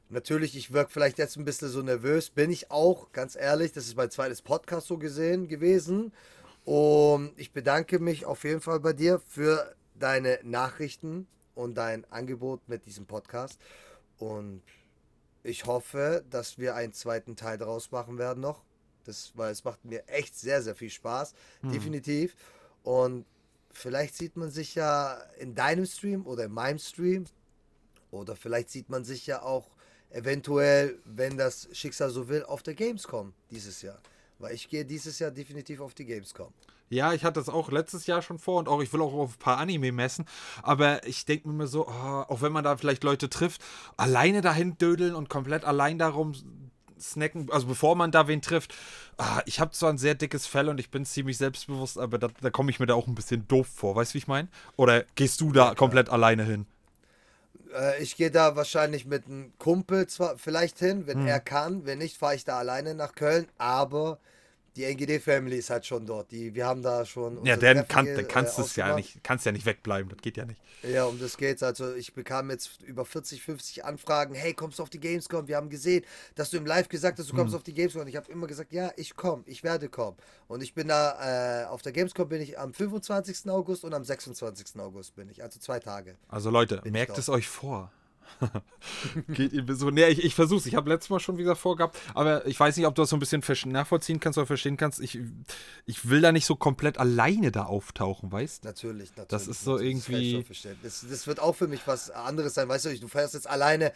Natürlich, ich wirke vielleicht jetzt ein bisschen so nervös, bin ich auch, ganz ehrlich. Das ist mein zweites Podcast so gesehen gewesen. Und ich bedanke mich auf jeden Fall bei dir für deine Nachrichten und dein Angebot mit diesem Podcast. Und ich hoffe, dass wir einen zweiten Teil daraus machen werden noch. Das, weil es macht mir echt sehr, sehr viel Spaß. Definitiv. Und vielleicht sieht man sich ja in deinem Stream oder in meinem Stream. Oder vielleicht sieht man sich ja auch eventuell, wenn das Schicksal so will, auf der Gamescom dieses Jahr. Weil ich gehe dieses Jahr definitiv auf die Gamescom. Ja, ich hatte das auch letztes Jahr schon vor und auch ich will auch auf ein paar Anime messen. Aber ich denke mir so, ah, auch wenn man da vielleicht Leute trifft, alleine dahin dödeln und komplett allein darum snacken, also bevor man da wen trifft. Ah, ich habe zwar ein sehr dickes Fell und ich bin ziemlich selbstbewusst, aber da, da komme ich mir da auch ein bisschen doof vor. Weißt du, wie ich meine? Oder gehst du da komplett alleine hin? Äh, ich gehe da wahrscheinlich mit einem Kumpel zwar vielleicht hin, wenn Hm. er kann. Wenn nicht, fahre ich da alleine nach Köln. Aber die NGD-Family ist halt schon dort. Die, wir haben da schon. Ja, dann, kann, dann kannst äh, du es ja nicht, kannst ja nicht wegbleiben, das geht ja nicht. Ja, um das geht's. Also ich bekam jetzt über 40, 50 Anfragen. Hey, kommst du auf die Gamescom? Wir haben gesehen, dass du im Live gesagt hast, du Hm. kommst auf die Gamescom. Und ich habe immer gesagt, ja, ich komme, ich werde kommen. Und ich bin da, äh, auf der Gamescom bin ich am 25. August und am 26. August bin ich. Also zwei Tage. Also Leute, merkt es euch vor. Geht ihm so. Nee, ich, ich versuch's. Ich habe letztes Mal schon wieder vorgehabt, aber ich weiß nicht, ob du das so ein bisschen nachvollziehen kannst oder verstehen kannst. Ich, ich will da nicht so komplett alleine da auftauchen, weißt Natürlich, natürlich. Das ist so ich irgendwie-. Das, das wird auch für mich was anderes sein. Weißt du, du fährst jetzt alleine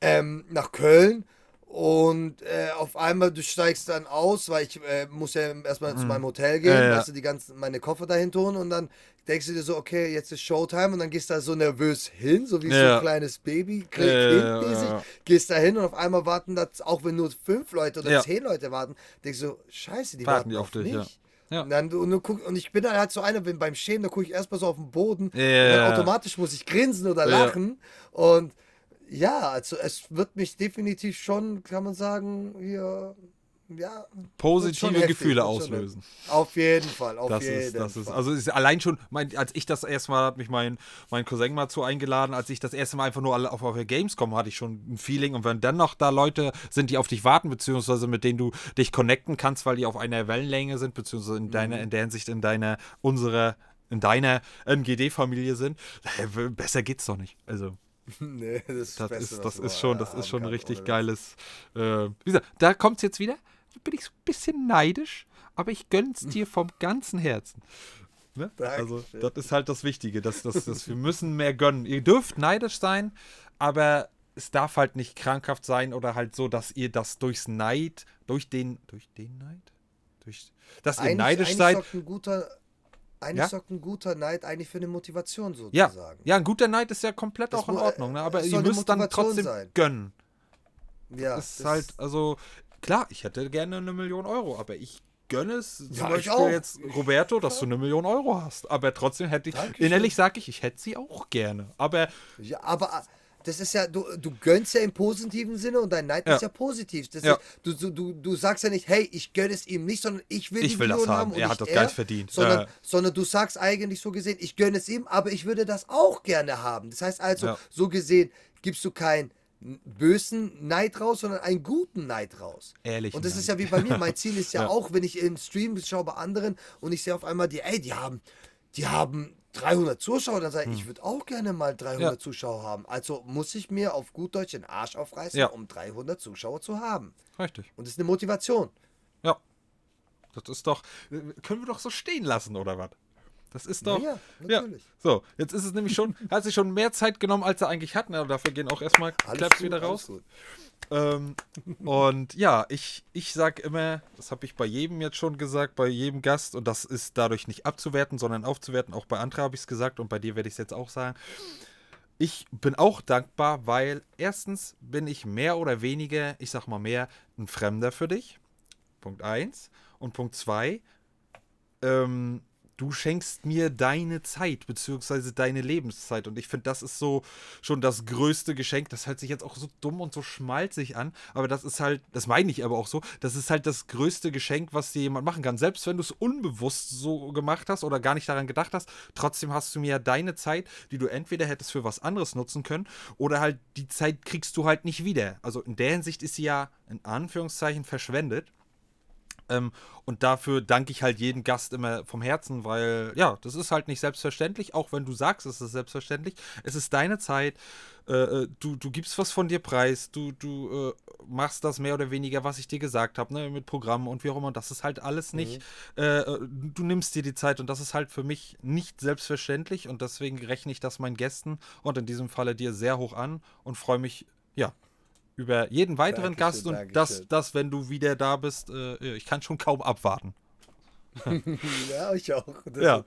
ähm, nach Köln und äh, auf einmal du steigst dann aus, weil ich äh, muss ja erstmal zu meinem Hotel gehen, Mhm. Ja, ja. weißt du, die ganzen meine Koffer dahin tun und dann denkst du dir so, okay, jetzt ist Showtime und dann gehst du da so nervös hin, so wie so Ja. ein kleines Baby, Ja, ja, ja, kindmäßig, gehst da hin und auf einmal warten da, auch wenn nur fünf Leute oder zehn Leute warten, denkst du, scheiße, die Warten warten, die auf auf dich, mich. ja. Und, dann, und, guck, und ich bin dann halt so einer, wenn beim Schämen, da gucke ich erstmal so auf den Boden. Ja, und automatisch muss ich grinsen oder lachen. Und ja, also es wird mich definitiv schon, kann man sagen, hier, ja. Positive Gefühle auslösen. Auf jeden Fall, auf Das jeden ist, das Fall. ist, also ist allein schon, mein, als ich das erste Mal, hat mich mein, mein Cousin mal zu eingeladen, als ich das erste Mal einfach nur alle auf, auf Gamescom hatte ich schon ein Feeling und wenn dann noch da Leute sind, die auf dich warten, beziehungsweise mit denen du dich connecten kannst, weil die auf einer Wellenlänge sind, beziehungsweise in deiner, Mhm. in der Hinsicht in deiner, unsere, in deiner NGD-Familie sind, äh, besser geht's doch nicht. Also, nee, das ist, das Beste, ist, das ist schon, das ist schon ein richtig geiles. Äh, wie gesagt, da kommt es jetzt wieder. Bin ich so ein bisschen neidisch, aber ich gönn's dir vom ganzen Herzen. Ne? Also, das ist halt das Wichtige. Dass, dass, dass wir müssen mehr gönnen. Ihr dürft neidisch sein, aber es darf halt nicht krankhaft sein oder halt so, dass ihr das durchs Neid, durch den, durch den Neid? Durch, dass ihr Eigentlich, neidisch eigentlich seid. sorgt ein guter, eigentlich Ja? sorgt ein guter Neid eigentlich für eine Motivation Ja, sozusagen. ja, ein guter Neid ist ja komplett Das auch in Ordnung, ne? aber ihr müsst dann trotzdem sein. gönnen. Ja, ist das- halt, also, klar, ich hätte gerne eine Million Euro, aber ich gönne es zum Ja, ich Beispiel auch. jetzt Roberto, dass du eine Million Euro hast. Aber trotzdem hätte ich, Dankeschön. innerlich sage ich, ich hätte sie auch gerne. Aber Ja, aber äh, das ist ja, du, du gönnst ja im positiven Sinne und dein Neid Ja. ist ja positiv. Das Ja. Ist, du, du, du, sagst ja nicht, hey, ich gönne es ihm nicht, sondern ich will Ich die will das haben. haben. Er hat das Geld verdient. Sondern, Ja. sondern du sagst eigentlich so gesehen, ich gönne es ihm, aber ich würde das auch gerne haben. Das heißt also, Ja. so gesehen gibst du keinen bösen Neid raus, sondern einen guten Neid raus. Ehrlichen Und das ist Neid. ja wie bei mir. Mein Ziel ist ja, Ja. auch, wenn ich im Stream schaue bei anderen und ich sehe auf einmal die, ey, die haben, die haben 300 Zuschauer, dann sage ich, ich würde auch gerne mal 300 Hm. Ja. Zuschauer haben. Also muss ich mir auf gut Deutsch den Arsch aufreißen, Ja. um 300 Zuschauer zu haben. richtig. Und das ist eine Motivation. Ja. Das ist doch, können wir doch so stehen lassen, oder was? Das ist doch. Ja, natürlich. So, jetzt ist es nämlich schon, hat sich schon mehr Zeit genommen, als er eigentlich hat. Ne? Dafür gehen auch erstmal Alles Claps gut, wieder raus. Ähm, und ja, ich, ich sag immer, das habe ich bei jedem jetzt schon gesagt, bei jedem Gast, und das ist dadurch nicht abzuwerten, sondern aufzuwerten. Auch bei Andra habe ich es gesagt und bei dir werde ich es jetzt auch sagen. ich bin auch dankbar, weil erstens bin ich mehr oder weniger, ich sag mal mehr, ein Fremder für dich. Punkt 1. Und Punkt 2, ähm, du schenkst mir deine Zeit, beziehungsweise deine Lebenszeit. Und ich finde, das ist so schon das größte Geschenk. Das hört sich jetzt auch so dumm und so schmalzig an, aber das ist halt, das meine ich aber auch so, das ist halt das größte Geschenk, was dir jemand machen kann. Selbst wenn du es unbewusst so gemacht hast oder gar nicht daran gedacht hast, trotzdem hast du mir ja deine Zeit, die du entweder hättest für was anderes nutzen können oder halt die Zeit kriegst du halt nicht wieder. Also in der Hinsicht ist sie ja in Anführungszeichen verschwendet. Ähm, und dafür danke ich halt jedem Gast immer vom Herzen, weil ja, das ist halt nicht selbstverständlich, auch wenn du sagst, es ist selbstverständlich. Es ist deine Zeit. Äh, äh du, du gibst was von dir preis, du, du äh, machst das mehr oder weniger, was ich dir gesagt habe, ne, mit Programmen und wie auch immer. Das ist halt alles nicht. Mhm. Äh, du nimmst dir die Zeit und das ist halt für mich nicht selbstverständlich und deswegen rechne ich das meinen Gästen und in diesem Falle dir sehr hoch an und freue mich, ja, über jeden weiteren Dankeschön, Gast und Dankeschön. das, das, wenn du wieder da bist, äh, ich kann schon kaum abwarten. ja, ich auch. Das ja,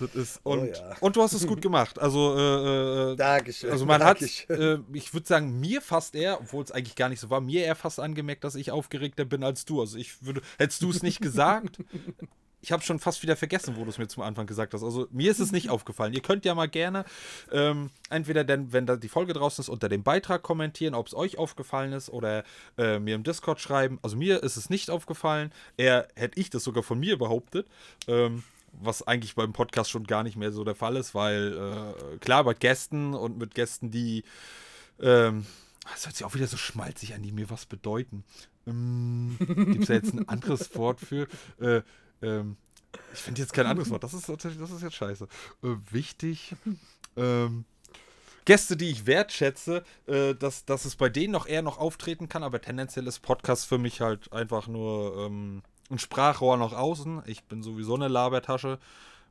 das ist, oh und, oh, ja. und du hast es gut gemacht. Also, äh, äh, Dankeschön. Also man hat, äh, ich würde sagen, mir fast eher, obwohl es eigentlich gar nicht so war, mir eher fast angemerkt, dass ich aufgeregter bin als du. Also ich würde, hättest du es nicht gesagt, ich habe schon fast wieder vergessen, wo du es mir zum Anfang gesagt hast. Also mir ist es nicht aufgefallen. Ihr könnt ja mal gerne ähm, entweder denn, wenn da die Folge draußen ist, unter dem Beitrag kommentieren, ob es euch aufgefallen ist oder äh, mir im Discord schreiben. Also mir ist es nicht aufgefallen. Eher hätte ich das sogar von mir behauptet. Ähm, was eigentlich beim Podcast schon gar nicht mehr so der Fall ist, weil äh, klar, bei Gästen und mit Gästen, die ähm, das hört sich auch wieder so schmalzig an, die mir was bedeuten. Ähm, Gibt es da jetzt ein anderes Wort für? Äh, ähm, ich finde jetzt kein anderes Wort. Das ist, das ist jetzt scheiße. Äh, wichtig. Ähm, Gäste, die ich wertschätze, äh, dass, dass es bei denen noch eher noch auftreten kann, aber tendenziell ist Podcast für mich halt einfach nur ähm, ein Sprachrohr nach außen. Ich bin sowieso eine Labertasche.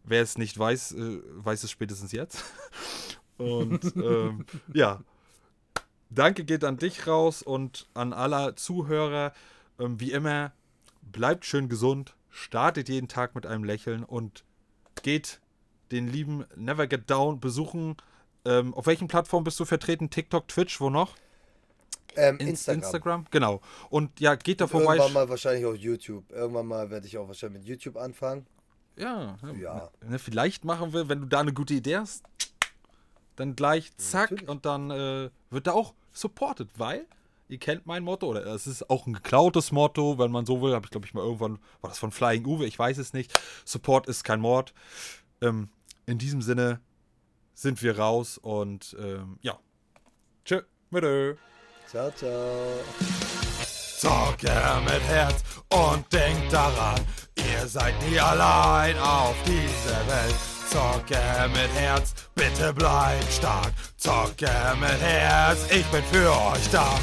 Wer es nicht weiß, äh, weiß es spätestens jetzt. Und ähm, ja, danke geht an dich raus und an alle Zuhörer. Ähm, wie immer, bleibt schön gesund startet jeden Tag mit einem Lächeln und geht den lieben Never Get Down besuchen. Ähm, auf welchen Plattformen bist du vertreten? TikTok, Twitch, wo noch? Ähm, Instagram. Instagram. genau. Und ja, geht da vorbei. Irgendwann mal wahrscheinlich auf YouTube. Irgendwann mal werde ich auch wahrscheinlich mit YouTube anfangen. Ja, ja. Ne, vielleicht machen wir, wenn du da eine gute Idee hast, dann gleich zack ja, und dann äh, wird da auch supported, weil Ihr kennt mein Motto, oder es ist auch ein geklautes Motto, wenn man so will. Habe ich, glaube ich, mal irgendwann, war das von Flying Uwe, ich weiß es nicht. Support ist kein Mord. Ähm, in diesem Sinne sind wir raus und ähm, ja. Tschö, mit Ciao, ciao. Zocke mit Herz und denkt daran, ihr seid nie allein auf dieser Welt. Zocke mit Herz, bitte bleibt stark. Zocke mit Herz, ich bin für euch da.